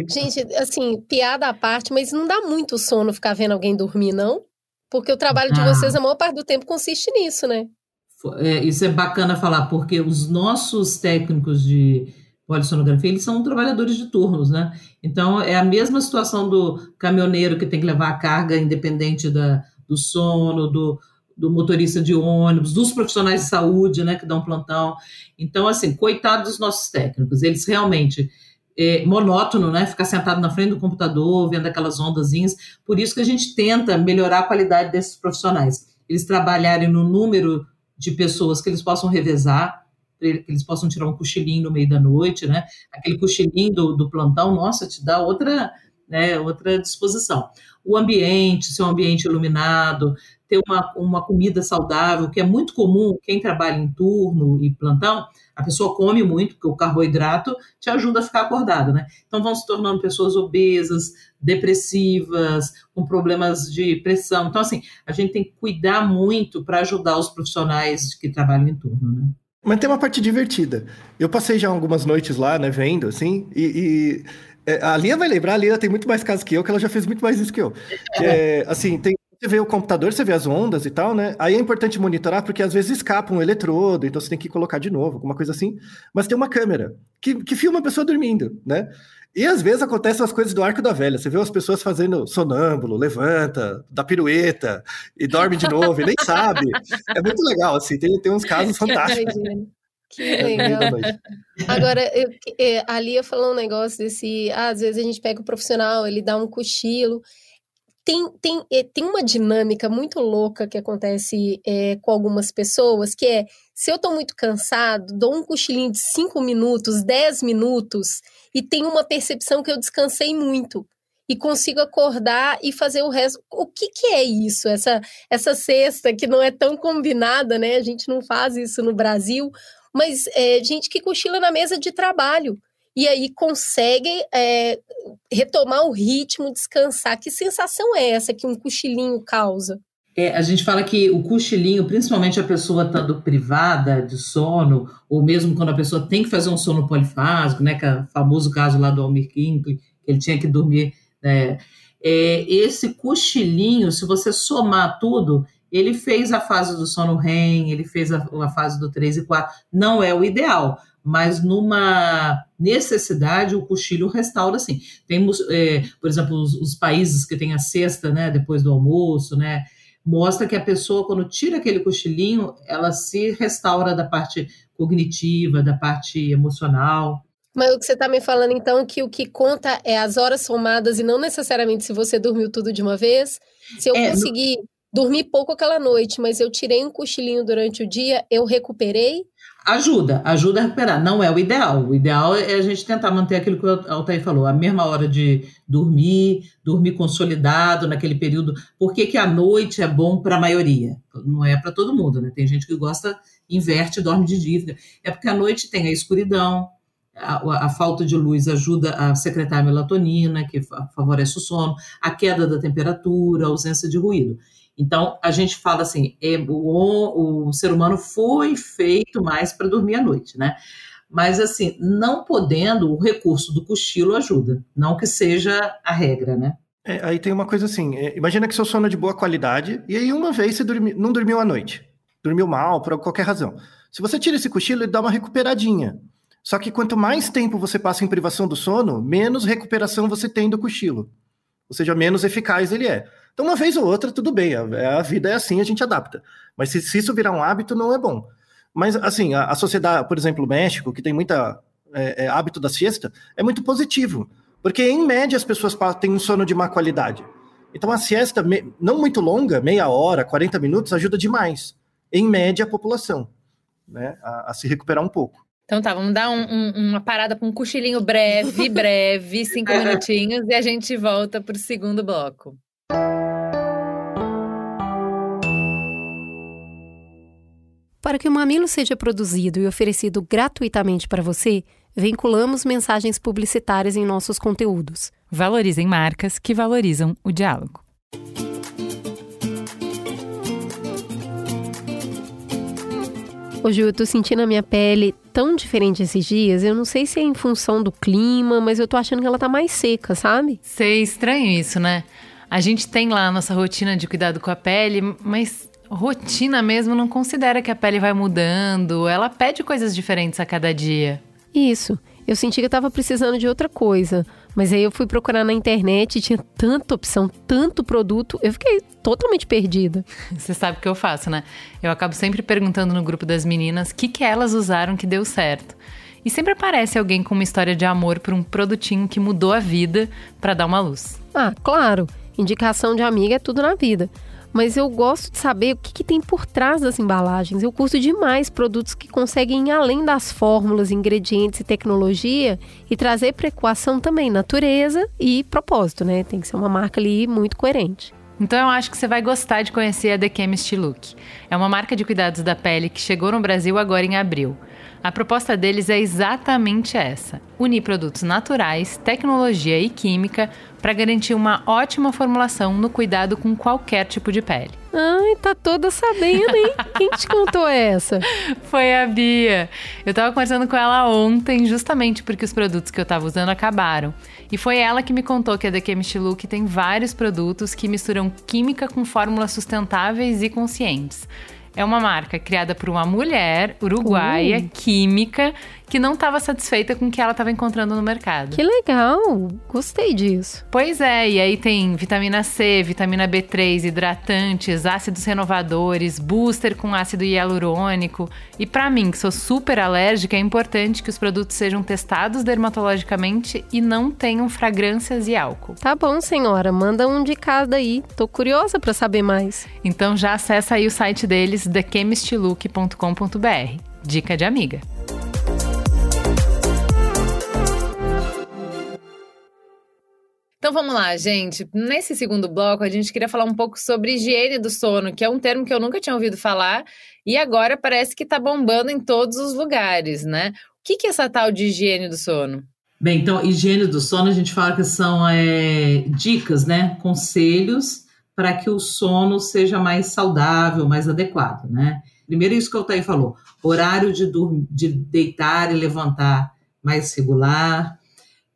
Gente, assim, piada à parte, mas não dá muito sono ficar vendo alguém dormir, não? Porque o trabalho de ah. vocês, a maior parte do tempo, consiste nisso, né? É, isso é bacana falar, porque os nossos técnicos de polissonografia, eles são trabalhadores de turnos, né? Então, é a mesma situação do caminhoneiro que tem que levar a carga independente da, do sono, do, do motorista de ônibus, dos profissionais de saúde, né, que dão plantão. Então, assim, coitados dos nossos técnicos, eles realmente é, monótono, né? Ficar sentado na frente do computador, vendo aquelas ondazinhas. Por isso que a gente tenta melhorar a qualidade desses profissionais. Eles trabalharem no número de pessoas que eles possam revezar, que eles possam tirar um cochilinho no meio da noite, né? Aquele cochilinho do, do plantão, nossa, te dá outra, né, outra disposição. O ambiente, ser um ambiente iluminado, ter uma, uma comida saudável, que é muito comum, quem trabalha em turno e plantão, a pessoa come muito, porque o carboidrato te ajuda a ficar acordado, né? Então vão se tornando pessoas obesas, depressivas, com problemas de pressão. Então, assim, a gente tem que cuidar muito para ajudar os profissionais que trabalham em turno, né? Mas tem uma parte divertida. Eu passei já algumas noites lá, né, vendo, assim, e, e é, a Lia vai lembrar, a Lia tem muito mais casos que eu, que ela já fez muito mais isso que eu. É, assim, tem, você vê o computador, você vê as ondas e tal, né? Aí é importante monitorar, porque às vezes escapa um eletrodo, então você tem que colocar de novo, alguma coisa assim. Mas tem uma câmera que, que filma a pessoa dormindo, né? E às vezes acontecem as coisas do arco da velha. Você vê as pessoas fazendo sonâmbulo, levanta, dá pirueta e dorme de novo e nem sabe. É muito legal, assim, tem, tem uns casos fantásticos. Que é legal. Agora, eu, é, a Lia falou um negócio desse. Ah, às vezes a gente pega o profissional, ele dá um cochilo. Tem, tem, é, tem uma dinâmica muito louca que acontece é, com algumas pessoas, que é, se eu tô muito cansado, dou um cochilinho de 5 minutos, 10 minutos, e tenho uma percepção que eu descansei muito e consigo acordar e fazer o resto. O que, que é isso? Essa essa cesta que não é tão combinada, né? A gente não faz isso no Brasil, mas é gente que cochila na mesa de trabalho e aí consegue é, retomar o ritmo, descansar. Que sensação é essa que um cochilinho causa? É, a gente fala que o cochilinho, principalmente a pessoa estando privada de sono, ou mesmo quando a pessoa tem que fazer um sono polifásico, né, que é o famoso caso lá do Almir Kinkley, que ele tinha que dormir, né, é, esse cochilinho, se você somar tudo, ele fez a fase do sono REM, ele fez a, a fase do 3 e 4, não é o ideal, mas numa necessidade o cochilo restaura sim. Temos, é, por exemplo, os, os, países que têm a cesta, né, depois do almoço, né, mostra que a pessoa, quando tira aquele cochilinho, ela se restaura da parte cognitiva, da parte emocional. Mas o que você está me falando, então, é que o que conta é as horas somadas e não necessariamente se você dormiu tudo de uma vez. Se eu é, conseguir no... dormir pouco aquela noite, mas eu tirei um cochilinho durante o dia, eu recuperei? Ajuda, ajuda a recuperar. Não é o ideal. O ideal é a gente tentar manter aquilo que o Altair falou, a mesma hora de dormir, dormir consolidado naquele período. Por que, que a noite é bom para a maioria? Não é para todo mundo, né? Tem gente que gosta, inverte, dorme de dia. É porque a noite tem a escuridão, a, a, falta de luz ajuda a secretar a melatonina, que favorece o sono, a queda da temperatura, a ausência de ruído. Então, a gente fala assim, é, o, o ser humano foi feito mais para dormir à noite, né? Mas, assim, não podendo, o recurso do cochilo ajuda, não que seja a regra, né? É, aí tem uma coisa assim, é, imagina que seu sono é de boa qualidade, e aí uma vez você dormi, não dormiu à noite, dormiu mal, por qualquer razão. Se você tira esse cochilo, ele dá uma recuperadinha. Só que quanto mais tempo você passa em privação do sono, menos recuperação você tem do cochilo. Ou seja, menos eficaz ele é. Então, uma vez ou outra, tudo bem, a, a vida é assim, a gente adapta. Mas se, se, isso virar um hábito, não é bom. Mas, assim, a, a sociedade, por exemplo, o México, que tem muita é, é, hábito da siesta, é muito positivo. Porque, em média, as pessoas têm um sono de má qualidade. Então, a siesta, me, não muito longa, meia hora, 40 minutos, ajuda demais, em média, a população né, a, a se recuperar um pouco. Então tá, vamos dar um, um, uma parada para um cochilinho breve, breve, cinco minutinhos, e a gente volta para o segundo bloco. Para que o Mamilo seja produzido e oferecido gratuitamente para você, vinculamos mensagens publicitárias em nossos conteúdos. Valorizem marcas que valorizam o diálogo. Hoje eu tô sentindo a minha pele tão diferente esses dias. Eu não sei se é em função do clima, mas eu tô achando que ela tá mais seca, sabe? Sei, estranho isso, né? A gente tem lá a nossa rotina de cuidado com a pele, mas rotina mesmo não considera que a pele vai mudando, ela pede coisas diferentes a cada dia. Isso. Eu senti que eu tava precisando de outra coisa. Mas aí eu fui procurar na internet e tinha tanta opção, tanto produto, eu fiquei totalmente perdida. Você sabe o que eu faço, né? Eu acabo sempre perguntando no grupo das meninas o que, que elas usaram que deu certo. E sempre aparece alguém com uma história de amor por um produtinho que mudou a vida para dar uma luz. Ah, claro. Indicação de amiga é tudo na vida mas eu gosto de saber o que, que, tem por trás das embalagens. Eu curto demais produtos que conseguem ir além das fórmulas, ingredientes e tecnologia e trazer para equação também natureza e propósito, né? Tem que ser uma marca ali muito coerente. Então eu acho que você vai gostar de conhecer a The Chemist Look. É uma marca de cuidados da pele que chegou no Brasil agora em abril. A proposta deles é exatamente essa: unir produtos naturais, tecnologia e química para garantir uma ótima formulação no cuidado com qualquer tipo de pele. Ai, tá toda sabendo, hein? Quem te contou essa? Foi a Bia. Eu tava conversando com ela ontem, justamente porque os produtos que eu tava usando acabaram. E foi ela que me contou que a The Chemist Look tem vários produtos que misturam química com fórmulas sustentáveis e conscientes. É uma marca criada por uma mulher uruguaia, uh. química, que não estava satisfeita com o que ela estava encontrando no mercado. Que legal! Gostei disso. Pois é, e aí tem vitamina C, vitamina B3, hidratantes, ácidos renovadores, booster com ácido hialurônico. E para mim, que sou super alérgica, é importante que os produtos sejam testados dermatologicamente e não tenham fragrâncias e álcool. Tá bom, senhora, manda um de cada aí. Tô curiosa para saber mais. Então já acessa aí o site deles, thechemistlook.com.br. Dica de amiga. Então vamos lá, gente. Nesse segundo bloco, a gente queria falar um pouco sobre higiene do sono, que é um termo que eu nunca tinha ouvido falar e agora parece que está bombando em todos os lugares, né? O que, que é essa tal de higiene do sono? Bem, então, higiene do sono, a gente fala que são é, dicas, né? Conselhos para que o sono seja mais saudável, mais adequado, né? Primeiro, isso que o Thaí falou: horário de, de deitar e levantar mais regular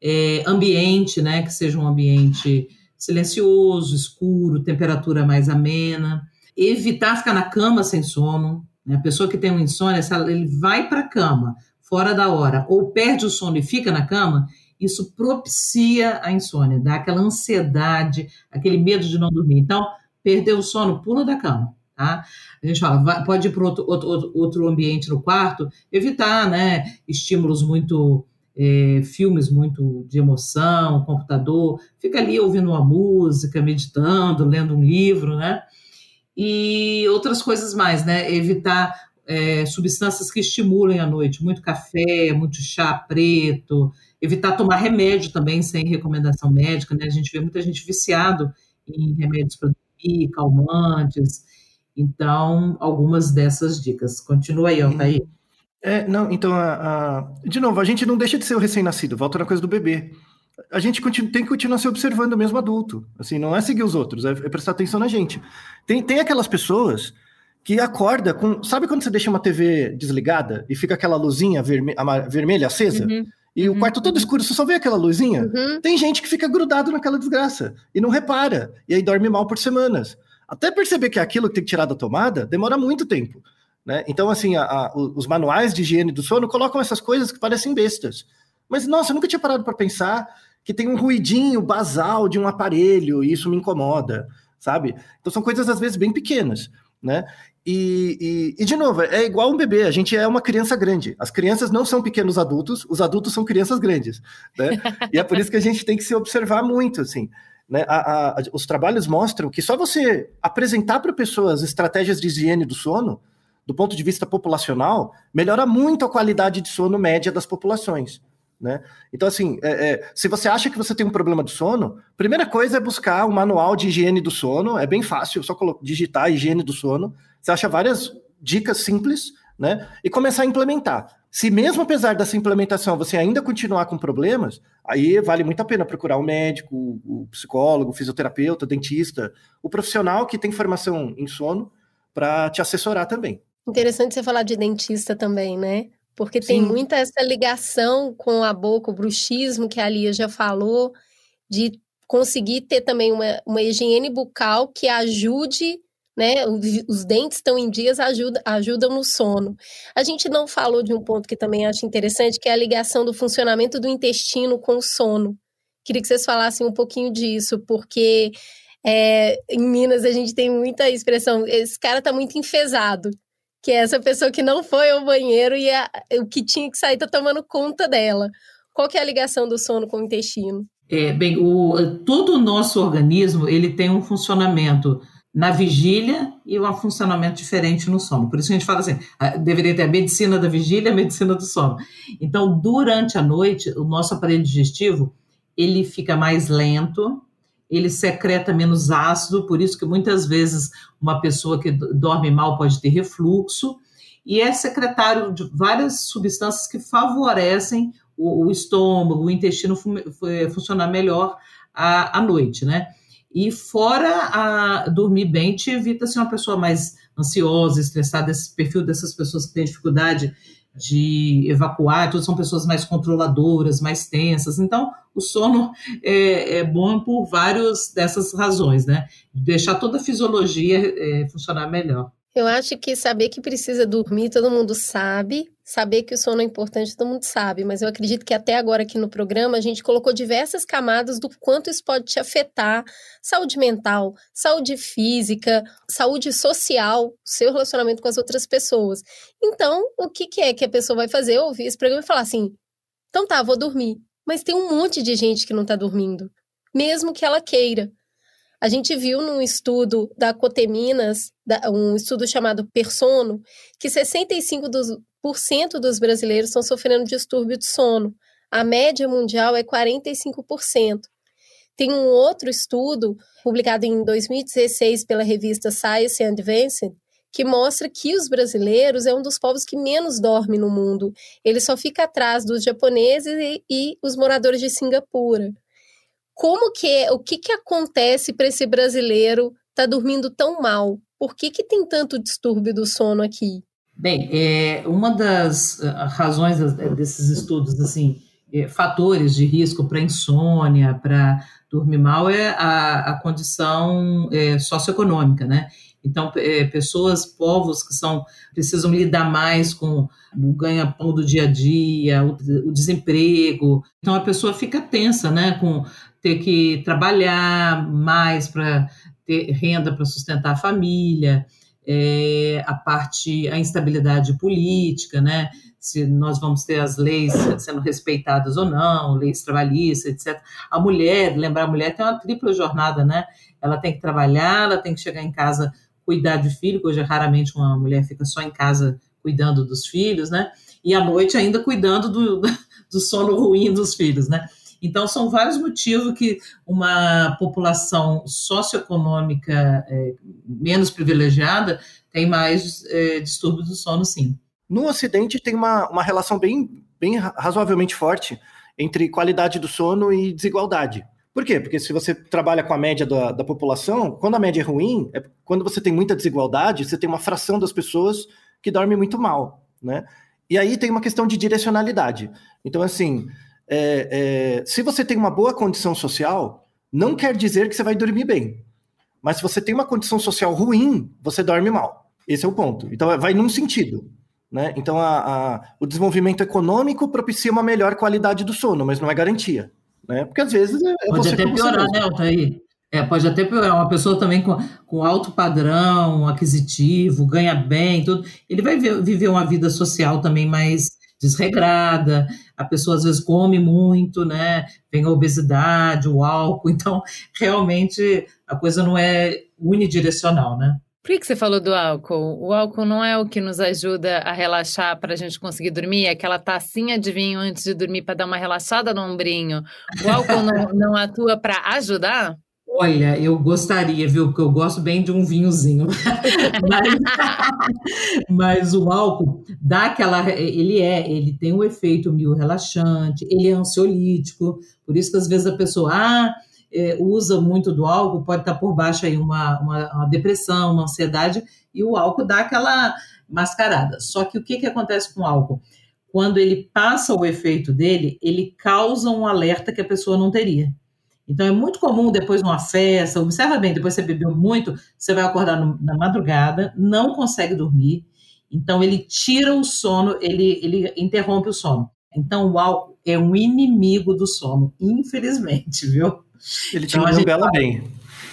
é, ambiente, né, que seja um ambiente silencioso, escuro, temperatura mais amena, evitar ficar na cama sem sono. Né? A pessoa que tem um insônia, ele vai para a cama fora da hora ou perde o sono e fica na cama, isso propicia a insônia, dá aquela ansiedade, aquele medo de não dormir. Então, perdeu o sono, pula da cama. Tá? A gente fala, pode ir para outro, outro, outro ambiente no quarto, evitar né, estímulos muito é, filmes muito de emoção, computador, fica ali ouvindo uma música, meditando, lendo um livro, né? E outras coisas mais, né? Evitar é, substâncias que estimulem a noite, muito café, muito chá preto, evitar tomar remédio também sem recomendação médica, né? A gente vê muita gente viciado em remédios para dormir, calmantes. Então, algumas dessas dicas. Continua aí, Altair. Uhum. É, não, então, a, a, de novo, a gente não deixa de ser o recém-nascido, volta na coisa do bebê. A gente continua, tem que continuar se observando mesmo adulto. Assim, não é seguir os outros, é, é prestar atenção na gente. Tem, tem aquelas pessoas que acorda com. Sabe quando você deixa uma TV desligada e fica aquela luzinha verme, vermelha acesa? Uhum. E uhum. o quarto todo escuro, você só vê aquela luzinha? Uhum. Tem gente que fica grudado naquela desgraça e não repara. E aí dorme mal por semanas. Até perceber que é aquilo que tem que tirar da tomada, demora muito tempo. Né? Então, assim, a, a, os manuais de higiene do sono colocam essas coisas que parecem bestas. Mas, nossa, eu nunca tinha parado para pensar que tem um ruidinho basal de um aparelho e isso me incomoda, sabe? Então, são coisas, às vezes, bem pequenas, né? E, e, e, de novo, é igual um bebê, a gente é uma criança grande. As crianças não são pequenos adultos, os adultos são crianças grandes, né? e é por isso que a gente tem que se observar muito, assim. Né? A, a, os trabalhos mostram que só você apresentar para pessoas estratégias de higiene do sono, do ponto de vista populacional, melhora muito a qualidade de sono média das populações. Né? Então, assim, é, é, se você acha que você tem um problema de sono, primeira coisa é buscar um manual de higiene do sono, é bem fácil, só digitar higiene do sono, você acha várias dicas simples, né? E começar a implementar. Se mesmo apesar dessa implementação você ainda continuar com problemas, aí vale muito a pena procurar um médico, o psicólogo, o fisioterapeuta, o dentista, o profissional que tem formação em sono para te assessorar também. Interessante você falar de dentista também, né? Porque tem Sim. muita essa ligação com a boca, o bruxismo que a Lia já falou, de conseguir ter também uma, uma higiene bucal que ajude, né? Os, os dentes estão em dias, ajuda, ajudam no sono. A gente não falou de um ponto que também acho interessante, que é a ligação do funcionamento do intestino com o sono. Queria que vocês falassem um pouquinho disso, porque é, em Minas a gente tem muita expressão, esse cara tá muito enfesado que é essa pessoa que não foi ao banheiro e a, o que tinha que sair tá tomando conta dela. Qual que é a ligação do sono com o intestino? É, bem, o, todo o nosso organismo ele tem um funcionamento na vigília e um funcionamento diferente no sono. Por isso a gente fala assim, deveria ter a medicina da vigília e a medicina do sono. Então, durante a noite, o nosso aparelho digestivo, ele fica mais lento, ele secreta menos ácido, por isso que muitas vezes uma pessoa que dorme mal pode ter refluxo, e é secretário de várias substâncias que favorecem o, o estômago, o intestino funcionar melhor à, à noite, né? E fora a dormir bem, te evita ser uma pessoa mais ansiosa, estressada, esse perfil dessas pessoas que têm dificuldade de evacuar, todas são pessoas mais controladoras, mais tensas. Então, o sono é, é bom por várias dessas razões, né? Deixar toda a fisiologia é, funcionar melhor. Eu acho que saber que precisa dormir, todo mundo sabe. Saber que o sono é importante, todo mundo sabe. Mas eu acredito que até agora aqui no programa a gente colocou diversas camadas do quanto isso pode te afetar. Saúde mental, saúde física, saúde social, seu relacionamento com as outras pessoas. Então, o que, que é que a pessoa vai fazer? Ouvir esse programa e falar assim: então tá, vou dormir. Mas tem um monte de gente que não tá dormindo, mesmo que ela queira. A gente viu num estudo da Coteminas, um estudo chamado Persono, que 65% dos, brasileiros estão sofrendo distúrbio de sono. A média mundial é 45%. Tem um outro estudo, publicado em 2016 pela revista Science Advanced, que mostra que os brasileiros é um dos povos que menos dorme no mundo. Ele só fica atrás dos japoneses e, e os moradores de Singapura como que é, o que que acontece para esse brasileiro estar tá dormindo tão mal? Por que que tem tanto distúrbio do sono aqui? Bem, é, uma das ah, razões desses estudos, assim, é, fatores de risco para insônia, para dormir mal, é a, a condição é, socioeconômica, né? Então, é, pessoas, povos que são precisam lidar mais com o ganha-pão do dia a dia, o, o, desemprego. Então, a pessoa fica tensa, né? Com ter que trabalhar mais para ter renda para sustentar a família, é, a parte, a instabilidade política, né? Se nós vamos ter as leis sendo respeitadas ou não, leis trabalhistas, etc. A mulher, lembrar, a mulher tem uma tripla jornada, né? Ela tem que trabalhar, ela tem que chegar em casa cuidar de filho, hoje raramente uma mulher fica só em casa cuidando dos filhos, né? E à noite ainda cuidando do, do sono ruim dos filhos, né? Então, são vários motivos que uma população socioeconômica é, menos privilegiada tem mais é, distúrbios do sono, sim. No Ocidente, tem uma, uma relação bem, bem razoavelmente forte entre qualidade do sono e desigualdade. Por quê? Porque se você trabalha com a média da, da população, quando a média é ruim, é quando você tem muita desigualdade, você tem uma fração das pessoas que dorme muito mal, né? E aí tem uma questão de direcionalidade. Então, assim, é, é, se você tem uma boa condição social, não quer dizer que você vai dormir bem. Mas se você tem uma condição social ruim, você dorme mal. Esse é o ponto. Então, vai num sentido. Né? Então, a, a, o desenvolvimento econômico propicia uma melhor qualidade do sono, mas não é garantia. Né? Porque às vezes é, é Pode até piorar, né, Altair? É, pode até piorar. Uma pessoa também com, com alto padrão aquisitivo, ganha bem, tudo, ele vai ver, viver uma vida social também mais desregrada, a pessoa às vezes come muito, né? Vem a obesidade, o álcool, então realmente a coisa não é unidirecional, né? Por que, você falou do álcool? O álcool não é o que nos ajuda a relaxar para a gente conseguir dormir? É aquela tacinha de vinho antes de dormir para dar uma relaxada no ombrinho. O álcool não, não atua para ajudar? Olha, eu gostaria, viu? Porque eu gosto bem de um vinhozinho. mas, mas, o álcool dá aquela. Ele é, ele tem um efeito meio relaxante, ele é ansiolítico, por isso que às vezes a pessoa ah, é, usa muito do álcool, pode estar por baixo aí uma, uma, uma, depressão, uma ansiedade, e o álcool dá aquela mascarada. Só que o que, que acontece com o álcool? Quando ele passa o efeito dele, ele causa um alerta que a pessoa não teria. Então é muito comum depois de uma festa, observa bem, depois você bebeu muito, você vai acordar no, na madrugada, não consegue dormir, então ele tira o sono, ele, ele interrompe o sono. Então o álcool é um inimigo do sono, infelizmente, viu? Ele te então, engana bem.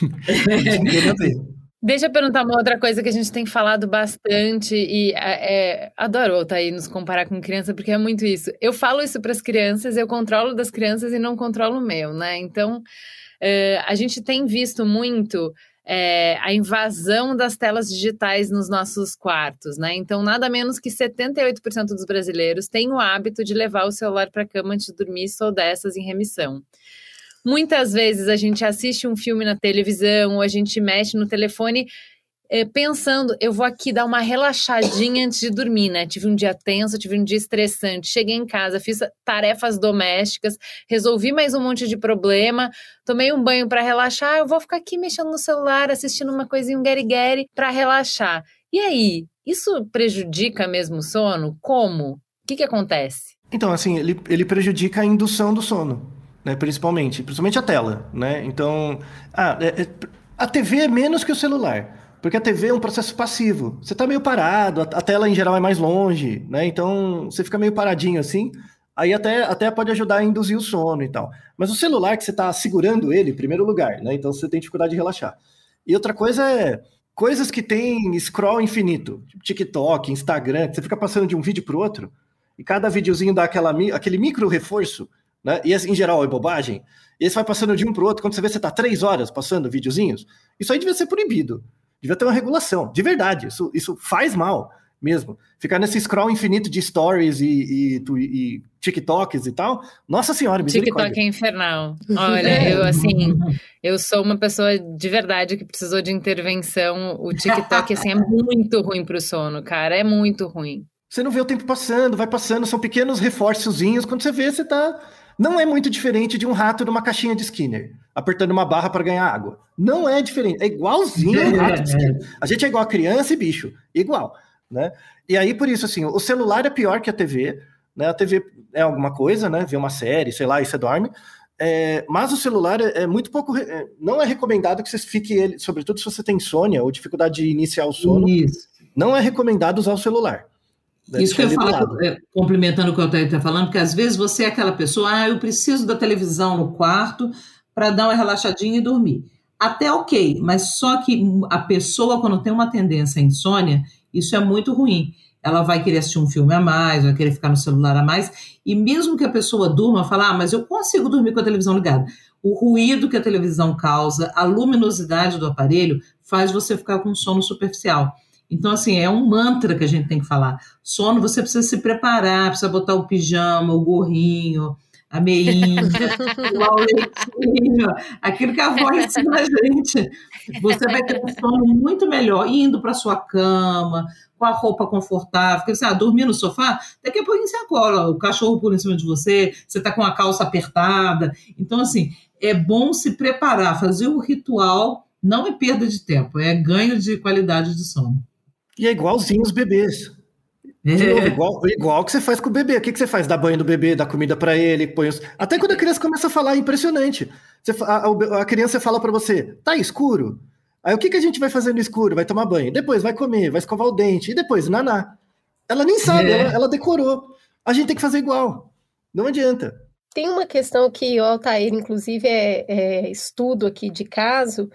ele te engana bem. Deixa eu perguntar uma outra coisa que a gente tem falado bastante e é, é, adoro tá aí nos comparar com criança porque é muito isso. Eu falo isso para as crianças, eu controlo das crianças e não controlo o meu, né? Então é, a gente tem visto muito é, a invasão das telas digitais nos nossos quartos, né? Então, nada menos que 78% dos brasileiros têm o hábito de levar o celular para a cama antes de dormir, sou dessas em remissão. Muitas vezes a gente assiste um filme na televisão ou a gente mexe no telefone é, pensando, eu vou aqui dar uma relaxadinha antes de dormir, né? Tive um dia tenso, tive um dia estressante. Cheguei em casa, fiz tarefas domésticas, resolvi mais um monte de problema, tomei um banho para relaxar. Eu vou ficar aqui mexendo no celular, assistindo uma coisinha, um guerre para relaxar. E aí, isso prejudica mesmo o sono? Como? O que, que acontece? Então, assim, ele, ele prejudica a indução do sono né, principalmente, principalmente a tela, né? Então, ah, é, é, a TV é menos que o celular, porque a TV é um processo passivo. Você está meio parado, a, a, tela em geral é mais longe, né? Então você fica meio paradinho assim. Aí até, até pode ajudar a induzir o sono e tal. Mas o celular que você está segurando ele, em primeiro lugar, né? Então você tem dificuldade de relaxar. E outra coisa é coisas que tem scroll infinito, tipo TikTok, Instagram, você fica passando de um vídeo para outro, e cada videozinho dá aquela, aquele micro reforço né? E em geral é bobagem. E você vai passando de um para o outro, quando você vê você está três horas passando videozinhos, isso aí devia ser proibido. Devia ter uma regulação. De verdade, isso, isso faz mal mesmo. Ficar nesse scroll infinito de stories e, e, e TikToks e tal. Nossa senhora, TikTok é infernal. Olha, eu assim, eu sou uma pessoa de verdade que precisou de intervenção. O TikTok, assim, é muito ruim para o sono, cara. É muito ruim. Você não vê o tempo passando, vai passando, são pequenos reforçozinhos. Quando você vê, você está não é muito diferente de um rato numa caixinha de Skinner, apertando uma barra para ganhar água. Não é diferente, é igualzinho é, rato de Skinner. A gente é igual a criança e bicho, igual, né? E aí, por isso, assim, o celular é pior que a TV, né? A TV é alguma coisa, né? Vê uma série, sei lá, e você dorme. É, mas o celular é, é muito pouco. É, não é recomendado que você fique ele, sobretudo se você tem insônia ou dificuldade de iniciar o sono. Isso. Não é recomendado usar o celular. Isso que eu falar, é, complementando o que o Altair está falando, que às vezes você é aquela pessoa, ah, eu preciso da televisão no quarto para dar uma relaxadinha e dormir. Até ok, mas só que a pessoa, quando tem uma tendência à insônia, isso é muito ruim. Ela vai querer assistir um filme a mais, vai querer ficar no celular a mais, e mesmo que a pessoa durma, falar, ah, mas eu consigo dormir com a televisão ligada. O ruído que a televisão causa, a luminosidade do aparelho, faz você ficar com sono superficial. Então, assim, é um mantra que a gente tem que falar. Sono, você precisa se preparar, precisa botar o pijama, o gorrinho, a meinha, o leitinho, aquilo que a avó ensina a gente. Você vai ter um sono muito melhor indo para sua cama, com a roupa confortável, porque você ah, dormir no sofá, daqui a pouquinho você acorda, o cachorro pula em cima de você, você está com a calça apertada. Então, assim, é bom se preparar, fazer o ritual não é perda de tempo, é ganho de qualidade de sono. E é igualzinho os bebês. É. igual, igual que você faz com o bebê. O que, que você faz? Dá banho no bebê, dá comida para ele, põe os... Até quando a criança começa a falar, é impressionante. Você, a, a, criança fala para você, tá escuro? Aí o que, que a gente vai fazer no escuro? Vai tomar banho. Depois vai comer, vai escovar o dente. E depois, naná. Ela nem sabe, é. ela, ela, decorou. A gente tem que fazer igual. Não adianta. Tem uma questão que o Altair, inclusive, é, é estudo aqui de caso,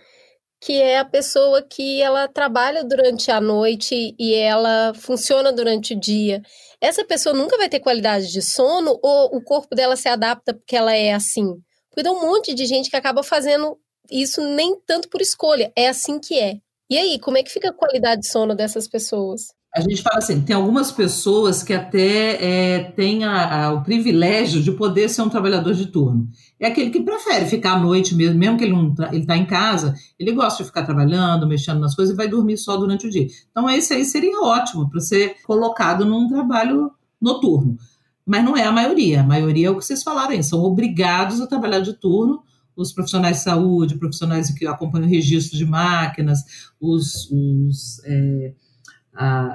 que é a pessoa que ela trabalha durante a noite e ela funciona durante o dia. Essa pessoa nunca vai ter qualidade de sono ou o corpo dela se adapta porque ela é assim? Porque tem um monte de gente que acaba fazendo isso nem tanto por escolha, é assim que é. E aí, como é que fica a qualidade de sono dessas pessoas? A gente fala assim, tem algumas pessoas que até é, têm a, a, o privilégio de poder ser um trabalhador de turno. É aquele que prefere ficar à noite mesmo, mesmo que ele está em casa, ele gosta de ficar trabalhando, mexendo nas coisas e vai dormir só durante o dia. Então esse aí seria ótimo para ser colocado num trabalho noturno. Mas não é a maioria. A maioria é o que vocês falaram aí, são obrigados a trabalhar de turno os profissionais de saúde, profissionais que acompanham o registro de máquinas, os, os é,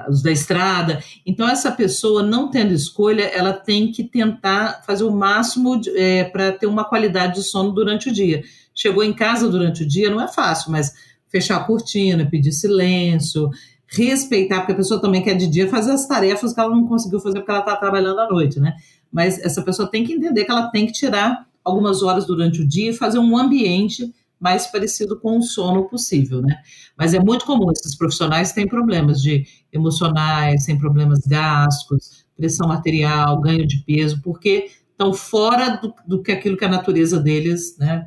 os da estrada. Então, essa pessoa, não tendo escolha, ela tem que tentar fazer o máximo é, para ter uma qualidade de sono durante o dia. Chegou em casa durante o dia, não é fácil, mas fechar a cortina, pedir silêncio, respeitar, porque a pessoa também quer de dia fazer as tarefas que ela não conseguiu fazer porque ela está trabalhando à noite, né? Mas essa pessoa tem que entender que ela tem que tirar algumas horas durante o dia e fazer um ambiente mais parecido com o sono possível, né? Mas é muito comum, esses profissionais têm problemas de emocionais, têm problemas gástricos, pressão arterial, ganho de peso, porque estão fora do, do que aquilo que a natureza deles, né,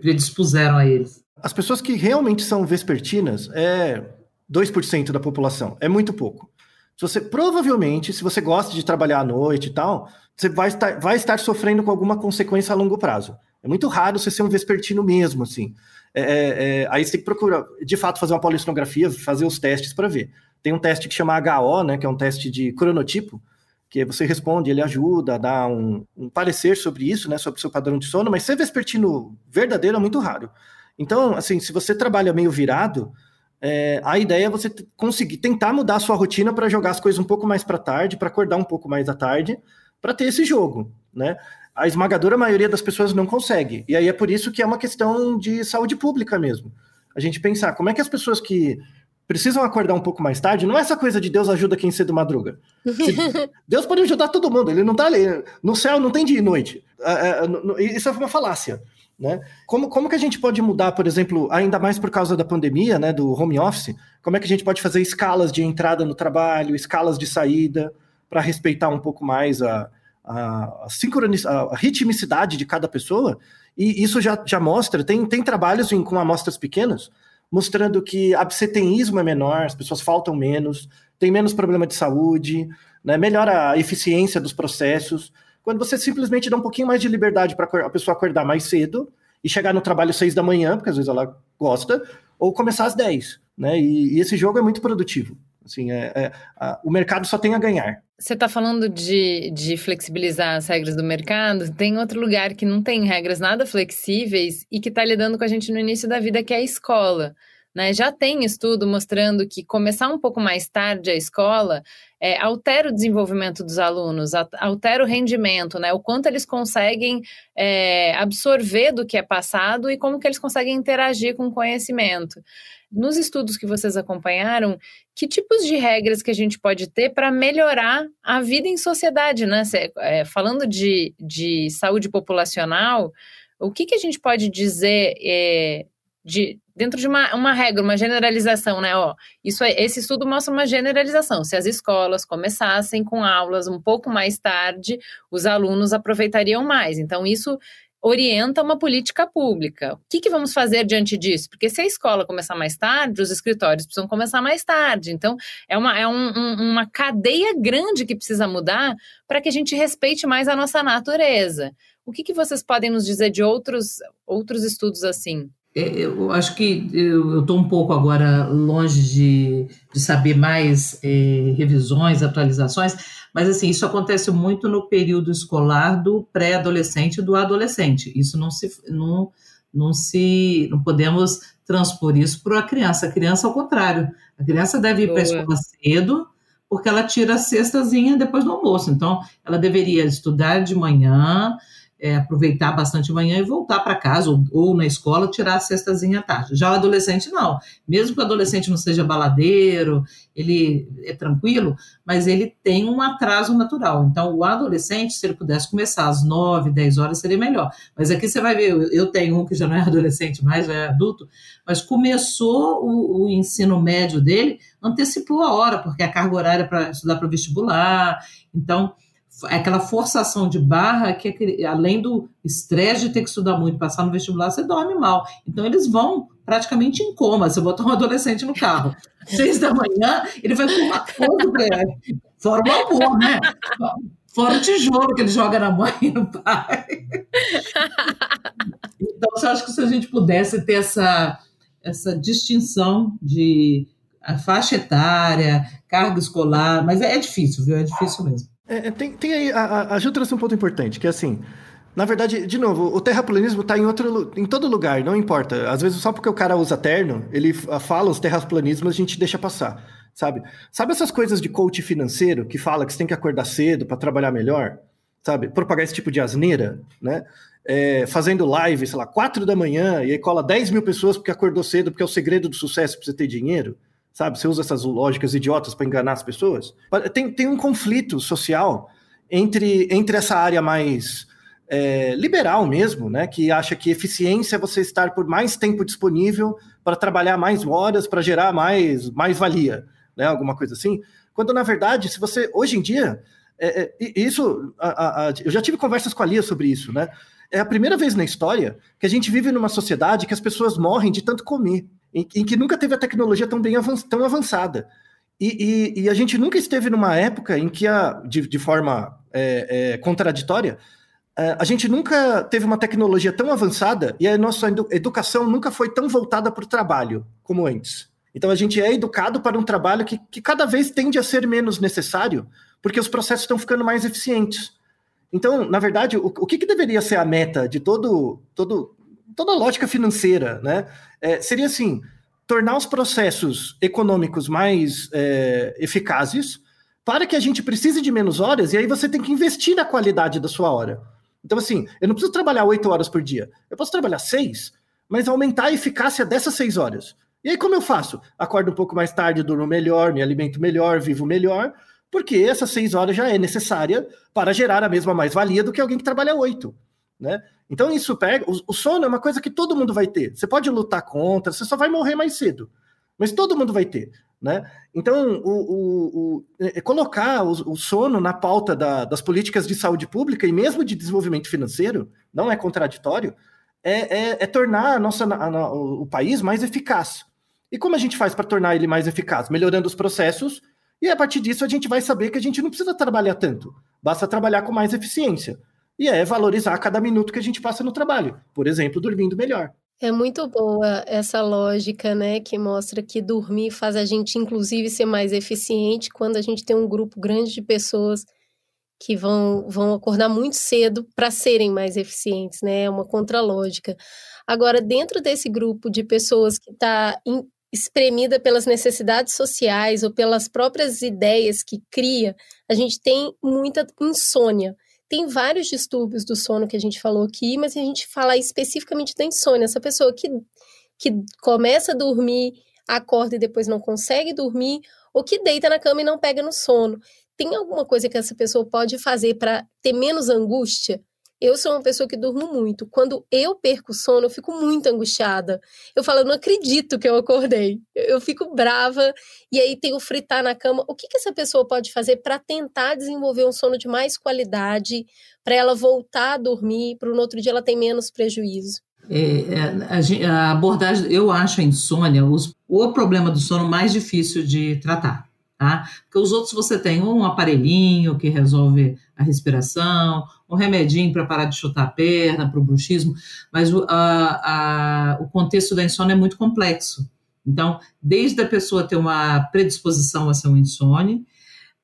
predispuseram a eles. As pessoas que realmente são vespertinas é 2% da população, é muito pouco. Se você provavelmente, se você gosta de trabalhar à noite e tal, você vai estar, vai estar sofrendo com alguma consequência a longo prazo. É muito raro você ser um vespertino mesmo, assim. É, é, é aí você tem que procurar, de fato, fazer uma polissonografia, fazer os testes para ver. Tem um teste que chama HO, né, que é um teste de cronotipo, que você responde, ele ajuda dar um, um parecer sobre isso, né, sobre o seu padrão de sono, mas ser vespertino verdadeiro é muito raro. Então, assim, se você trabalha meio virado, é, a ideia é você conseguir tentar mudar a sua rotina para jogar as coisas um pouco mais para tarde, para acordar um pouco mais à tarde, para ter esse jogo, né? A esmagadora maioria das pessoas não consegue. E aí é por isso que é uma questão de saúde pública mesmo. A gente pensar como é que as pessoas que precisam acordar um pouco mais tarde, não é essa coisa de Deus ajuda quem cedo madruga. Deus pode ajudar todo mundo, ele não tá ali. No céu não tem dia e noite. É, é, isso é uma falácia. Né? Como, como que a gente pode mudar, por exemplo, ainda mais por causa da pandemia, né, do home office, como é que a gente pode fazer escalas de entrada no trabalho, escalas de saída, para respeitar um pouco mais a, a, a, a ritmicidade de cada pessoa, e isso já, já mostra, tem, tem trabalhos em, com amostras pequenas, mostrando que absenteísmo é menor, as pessoas faltam menos, tem menos problema de saúde, né, melhora a eficiência dos processos, quando você simplesmente dá um pouquinho mais de liberdade para a pessoa acordar mais cedo e chegar no trabalho às seis da manhã, porque às vezes ela gosta, ou começar às dez, né, e, e esse jogo é muito produtivo. Assim, é, é a, o mercado só tem a ganhar. Você está falando de, de flexibilizar as regras do mercado. Tem outro lugar que não tem regras nada flexíveis e que está lidando com a gente no início da vida, que é a escola. Né? Já tem estudo mostrando que começar um pouco mais tarde a escola é, altera o desenvolvimento dos alunos, altera o rendimento, né? o quanto eles conseguem é, absorver do que é passado e como que eles conseguem interagir com o conhecimento nos estudos que vocês acompanharam, que tipos de regras que a gente pode ter para melhorar a vida em sociedade, né? Cê, é, falando de, de saúde populacional, o que, que a gente pode dizer é, de, dentro de uma, uma regra, uma generalização, né? Ó, isso, esse estudo mostra uma generalização. Se as escolas começassem com aulas um pouco mais tarde, os alunos aproveitariam mais. Então, isso orienta uma política pública. O que, que, vamos fazer diante disso? Porque se a escola começar mais tarde, os escritórios precisam começar mais tarde. Então, é uma, é um, um, uma cadeia grande que precisa mudar para que a gente respeite mais a nossa natureza. O que, que vocês podem nos dizer de outros, outros estudos assim? É, eu acho que eu estou um pouco agora longe de, de saber mais é, revisões, atualizações, mas assim, isso acontece muito no período escolar do pré-adolescente e do adolescente. Isso não se não, não se não podemos transpor isso para a criança. A criança, ao contrário, a criança deve ir para a escola cedo, porque ela tira a cestazinha depois do almoço. Então, ela deveria estudar de manhã, é, aproveitar bastante manhã e voltar para casa ou, ou, na escola tirar a cestazinha à tarde. Já o adolescente não. Mesmo que o adolescente não seja baladeiro, ele é tranquilo, mas ele tem um atraso natural. Então, o adolescente, se ele pudesse começar às 9, 10 horas, seria melhor. Mas aqui você vai ver, eu tenho um que já não é adolescente mais, já é adulto, mas começou o, o ensino médio dele, antecipou a hora, porque a carga horária para estudar para o vestibular. Então, aquela forçação de barra que, é além do estresse de ter que estudar muito, passar no vestibular, você dorme mal. Então, eles vão praticamente em coma. Você botar um adolescente no carro, seis da manhã, ele vai com uma coisa, fora o amor, né? Fora o tijolo que ele joga na mãe e no pai. Então, eu acho que se a gente pudesse ter essa, essa distinção de faixa etária, carga escolar, mas é, é difícil, viu? É difícil mesmo. É, é, tem, tem aí, a, a Gil trouxe um ponto importante, que é assim, na verdade, de novo, o terraplanismo está em, outro, em todo lugar, não importa. Às vezes, só porque o cara usa terno, ele fala os terraplanismos, a gente deixa passar, sabe? Sabe essas coisas de coach financeiro que fala que você tem que acordar cedo para trabalhar melhor? Sabe? Propagar esse tipo de asneira, né? É, fazendo live, sei lá, quatro da manhã, e aí cola 10 mil pessoas porque acordou cedo, porque é o segredo do sucesso para você ter dinheiro sabe? Você usa essas lógicas idiotas para enganar as pessoas. Tem, tem um conflito social entre, entre essa área mais é, liberal mesmo, né? Que acha que eficiência é você estar por mais tempo disponível para trabalhar mais horas, para gerar mais, mais valia, né? Alguma coisa assim. Quando, na verdade, se você, hoje em dia, é, é, isso, a, a, eu já tive conversas com a Lia sobre isso, né? É a primeira vez na história que a gente vive numa sociedade que as pessoas morrem de tanto comer em, em que nunca teve a tecnologia tão bem tão avançada. E, e, e, a gente nunca esteve numa época em que, a, de, de forma é, é, contraditória, é, a gente nunca teve uma tecnologia tão avançada e a nossa educação nunca foi tão voltada para o trabalho como antes. Então a gente é educado para um trabalho que, que cada vez tende a ser menos necessário, porque os processos estão ficando mais eficientes. Então, na verdade, o, o que, que deveria ser a meta de todo, todo toda a lógica financeira, né? É, seria assim: tornar os processos econômicos mais é, eficazes para que a gente precise de menos horas, e aí você tem que investir na qualidade da sua hora. Então, assim, eu não preciso trabalhar oito horas por dia. Eu posso trabalhar seis, mas aumentar a eficácia dessas seis horas. E aí, como eu faço? Acordo um pouco mais tarde, durmo melhor, me alimento melhor, vivo melhor, porque essas seis horas já é necessária para gerar a mesma mais-valia do que alguém que trabalha oito. Né? Então isso pega. O, o, sono é uma coisa que todo mundo vai ter. Você pode lutar contra, você só vai morrer mais cedo. Mas todo mundo vai ter. Né? Então, o, o, o é, é colocar o, sono na pauta da, das políticas de saúde pública e mesmo de desenvolvimento financeiro não é contraditório, é, é, é tornar a nossa, a, a, o país mais eficaz. E como a gente faz para tornar ele mais eficaz? Melhorando os processos, e a partir disso a gente vai saber que a gente não precisa trabalhar tanto, basta trabalhar com mais eficiência. E é valorizar cada minuto que a gente passa no trabalho. Por exemplo, dormindo melhor. É muito boa essa lógica, né, que mostra que dormir faz a gente, inclusive, ser mais eficiente quando a gente tem um grupo grande de pessoas que vão, vão acordar muito cedo para serem mais eficientes, né? É uma contralógica. Agora, dentro desse grupo de pessoas que está espremida pelas necessidades sociais ou pelas próprias ideias que cria, a gente tem muita insônia. Tem vários distúrbios do sono que a gente falou aqui, mas a gente fala especificamente da insônia. Essa pessoa que, que começa a dormir, acorda e depois não consegue dormir, ou que deita na cama e não pega no sono. Tem alguma coisa que essa pessoa pode fazer para ter menos angústia? Eu sou uma pessoa que durmo muito. Quando eu perco sono, eu fico muito angustiada. Eu falo, eu não acredito que eu acordei. Eu fico brava e aí tenho fritar na cama. O que, que essa pessoa pode fazer para tentar desenvolver um sono de mais qualidade, para ela voltar a dormir, para no outro dia ela ter menos prejuízo? É, é a, a, abordagem, eu acho a insônia os, o problema do sono mais difícil de tratar. Tá? Porque os outros você tem um aparelhinho que resolve a respiração, um remedinho para parar de chutar a perna, para o bruxismo, mas o, a, a, o contexto da insônia é muito complexo. Então, desde a pessoa ter uma predisposição a ser um insônia,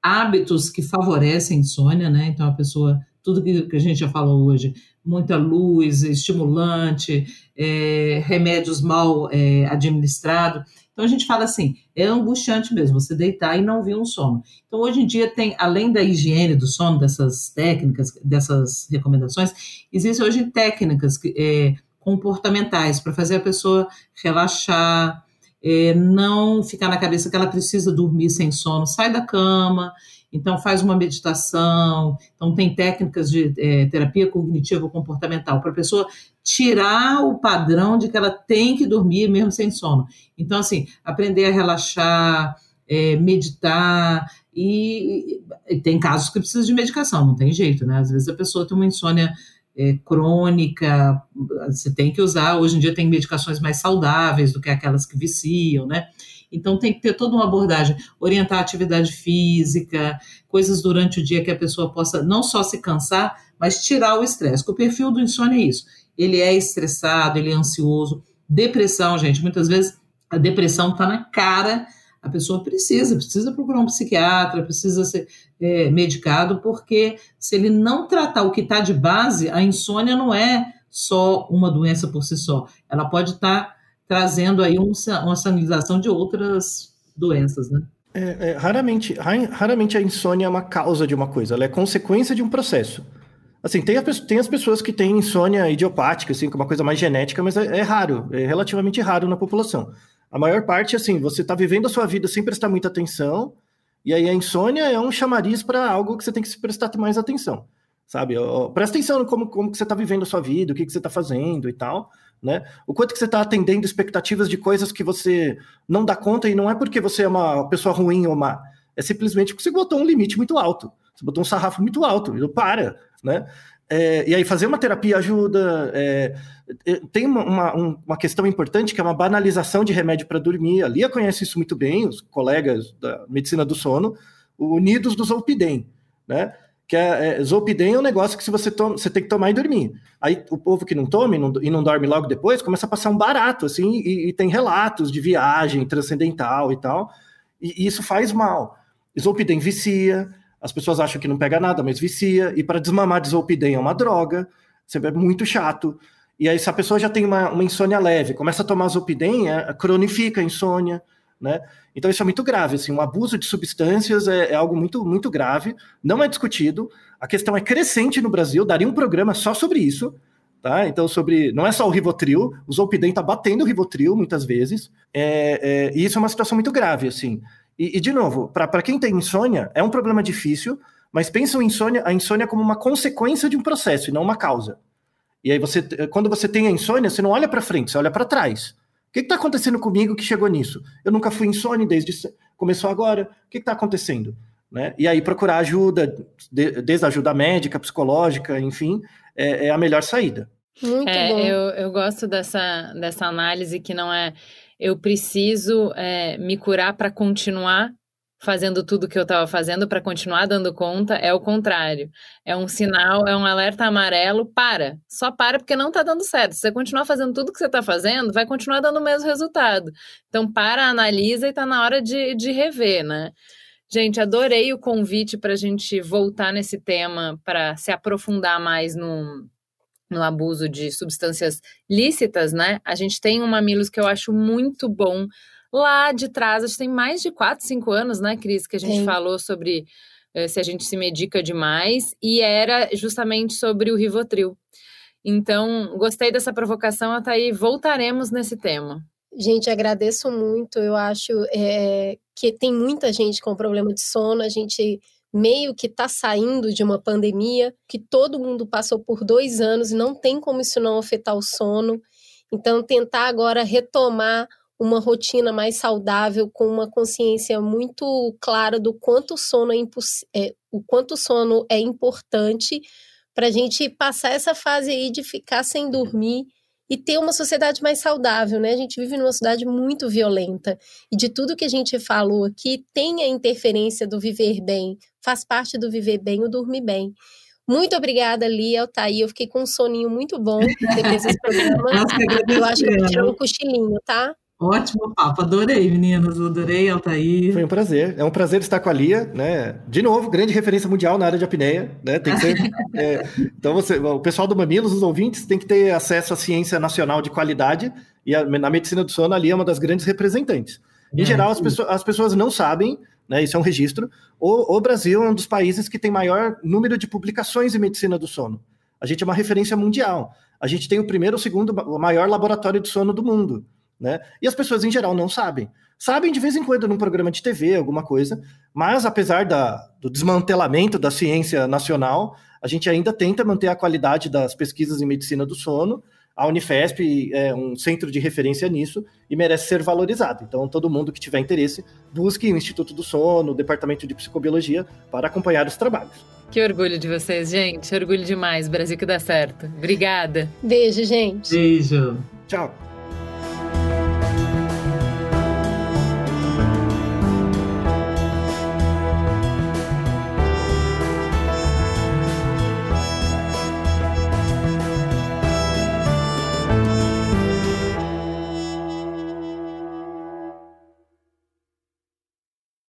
hábitos que favorecem a insônia, né? Então, a pessoa, tudo que, que a gente já falou hoje, muita luz, estimulante, é, remédios mal é, administrados. Então a gente fala assim, é angustiante mesmo você deitar e não vir um sono. Então hoje em dia tem, além da higiene do sono, dessas técnicas, dessas recomendações, existem hoje técnicas é, comportamentais para fazer a pessoa relaxar, é, não ficar na cabeça que ela precisa dormir sem sono, sai da cama, então faz uma meditação, então tem técnicas de é, terapia cognitivo comportamental para a pessoa tirar o padrão de que ela tem que dormir mesmo sem sono. Então, assim, aprender a relaxar, é, meditar, e, e, tem casos que precisa de medicação, não tem jeito, né? Às vezes a pessoa tem uma insônia é, crônica, você tem que usar, hoje em dia tem medicações mais saudáveis do que aquelas que viciam, né? Então tem que ter toda uma abordagem, orientar a atividade física, coisas durante o dia que a pessoa possa não só se cansar, mas tirar o estresse. o perfil do insônia é isso. Ele é estressado, ele é ansioso. Depressão, gente, muitas vezes a depressão está na cara a pessoa precisa, precisa procurar um psiquiatra, precisa ser é, medicado, porque se ele não tratar o que está de base, a insônia não é só uma doença por si só. Ela pode estar tá trazendo aí um, uma sanalização de outras doenças, né? É, é, raramente, raramente a insônia é uma causa de uma coisa, ela é consequência de um processo. Assim, tem, a, tem as pessoas que têm insônia idiopática, assim, que é uma coisa mais genética, mas é, é raro, é relativamente raro na população. A maior parte, assim, você está vivendo a sua vida sem prestar muita atenção, e aí a insônia é um chamariz para algo que você tem que prestar mais atenção, sabe? Presta atenção no como, como que você está vivendo a sua vida, o que, que você está fazendo e tal, né? O quanto que você está atendendo expectativas de coisas que você não dá conta, e não é porque você é uma pessoa ruim ou má, é simplesmente porque você botou um limite muito alto, você botou um sarrafo muito alto, e para, né? É, e aí fazer uma terapia ajuda. É, é tem uma, uma, questão importante que é uma banalização de remédio para dormir. A Lia conhece isso muito bem, os colegas da medicina do sono, unidos do Zolpidem, né? Que é, é, Zolpidem é um negócio que se você toma, você tem que tomar e dormir. Aí o povo que não toma e não, e não dorme logo depois começa a passar um barato, assim, e, e tem relatos de viagem transcendental e tal. E, e isso faz mal. Zolpidem vicia, as pessoas acham que não pega nada, mas vicia. E para desmamar desolpidem é uma droga. É muito chato. E aí, se a pessoa já tem uma, uma insônia leve, começa a tomar zolpidem, é, cronifica a insônia, né? Então isso é muito grave, assim, um abuso de substâncias é, é, algo muito, muito grave, não é discutido, a questão é crescente no Brasil, daria um programa só sobre isso, tá? Então sobre, não é só o Rivotril, o Zolpidem tá batendo o Rivotril muitas vezes, é, é, e isso é uma situação muito grave, assim. E, e de novo, para quem tem insônia, é um problema difícil, mas pensam em insônia, a insônia como uma consequência de um processo e não uma causa. E aí você, quando você tem a insônia, você não olha para frente, você olha para trás. O que está acontecendo comigo que chegou nisso? Eu nunca fui insônia desde começou agora. O que está acontecendo? Né? E aí procurar ajuda, desde ajuda médica, psicológica, enfim, é, é a melhor saída. Muito é, bom. Eu, eu gosto dessa, dessa análise que não é eu preciso é, me curar para continuar fazendo tudo que eu estava fazendo para continuar dando conta, é o contrário. É um sinal, é um alerta amarelo, para. Só para porque não está dando certo. Se você continuar fazendo tudo que você está fazendo, vai continuar dando o mesmo resultado. Então, para, analisa e está na hora de, de rever, né? Gente, adorei o convite para a gente voltar nesse tema, para se aprofundar mais no, no abuso de substâncias lícitas, né? A gente tem um Mamilos que eu acho muito bom lá de trás, acho que tem mais de 4, 5 anos, né, Cris, que a gente Sim. falou sobre uh, se a gente se medica demais, e era justamente sobre o Rivotril. Então, gostei dessa provocação, Ataí, voltaremos nesse tema. Gente, agradeço muito. Eu acho é, que tem muita gente com problema de sono. A gente meio que está saindo de uma pandemia que todo mundo passou por dois anos e não tem como isso não afetar o sono. Então, tentar agora retomar uma rotina mais saudável com uma consciência muito clara do quanto o sono é, é o quanto o sono é importante para a gente passar essa fase aí de ficar sem dormir e ter uma sociedade mais saudável, né? A gente vive numa sociedade muito violenta e de tudo que a gente falou aqui tem a interferência do viver bem, faz parte do viver bem o dormir bem. Muito obrigada, Lia, Altair. Eu fiquei com um soninho muito bom depois desse programa. eu acho que eu vou tirar um cochilinho, tá? Ótimo papo, adorei, meninas, adorei, Altair. Foi um prazer, é um prazer estar com a Lia, né? De novo, grande referência mundial na área de apneia, né? Tem que ser. é, então, você, o pessoal do Mamilos, os ouvintes, tem que ter acesso à ciência nacional de qualidade, e a, na medicina do sono, a Lia é uma das grandes representantes. Em é, geral, as, pessoas, as pessoas não sabem, né? Isso é um registro. O, o Brasil é um dos países que tem maior número de publicações em medicina do sono. A gente é uma referência mundial. A gente tem o primeiro ou segundo maior laboratório de sono do mundo. Né? E as pessoas em geral não sabem. Sabem de vez em quando num programa de TV, alguma coisa, mas apesar da, do desmantelamento da ciência nacional, a gente ainda tenta manter a qualidade das pesquisas em medicina do sono, a Unifesp é um centro de referência nisso e merece ser valorizado. Então, todo mundo que tiver interesse, busque o Instituto do Sono, o Departamento de Psicobiologia, para acompanhar os trabalhos. Que orgulho de vocês, gente. Orgulho demais. Brasil que dá certo. Obrigada. Beijo, gente. Beijo. Tchau.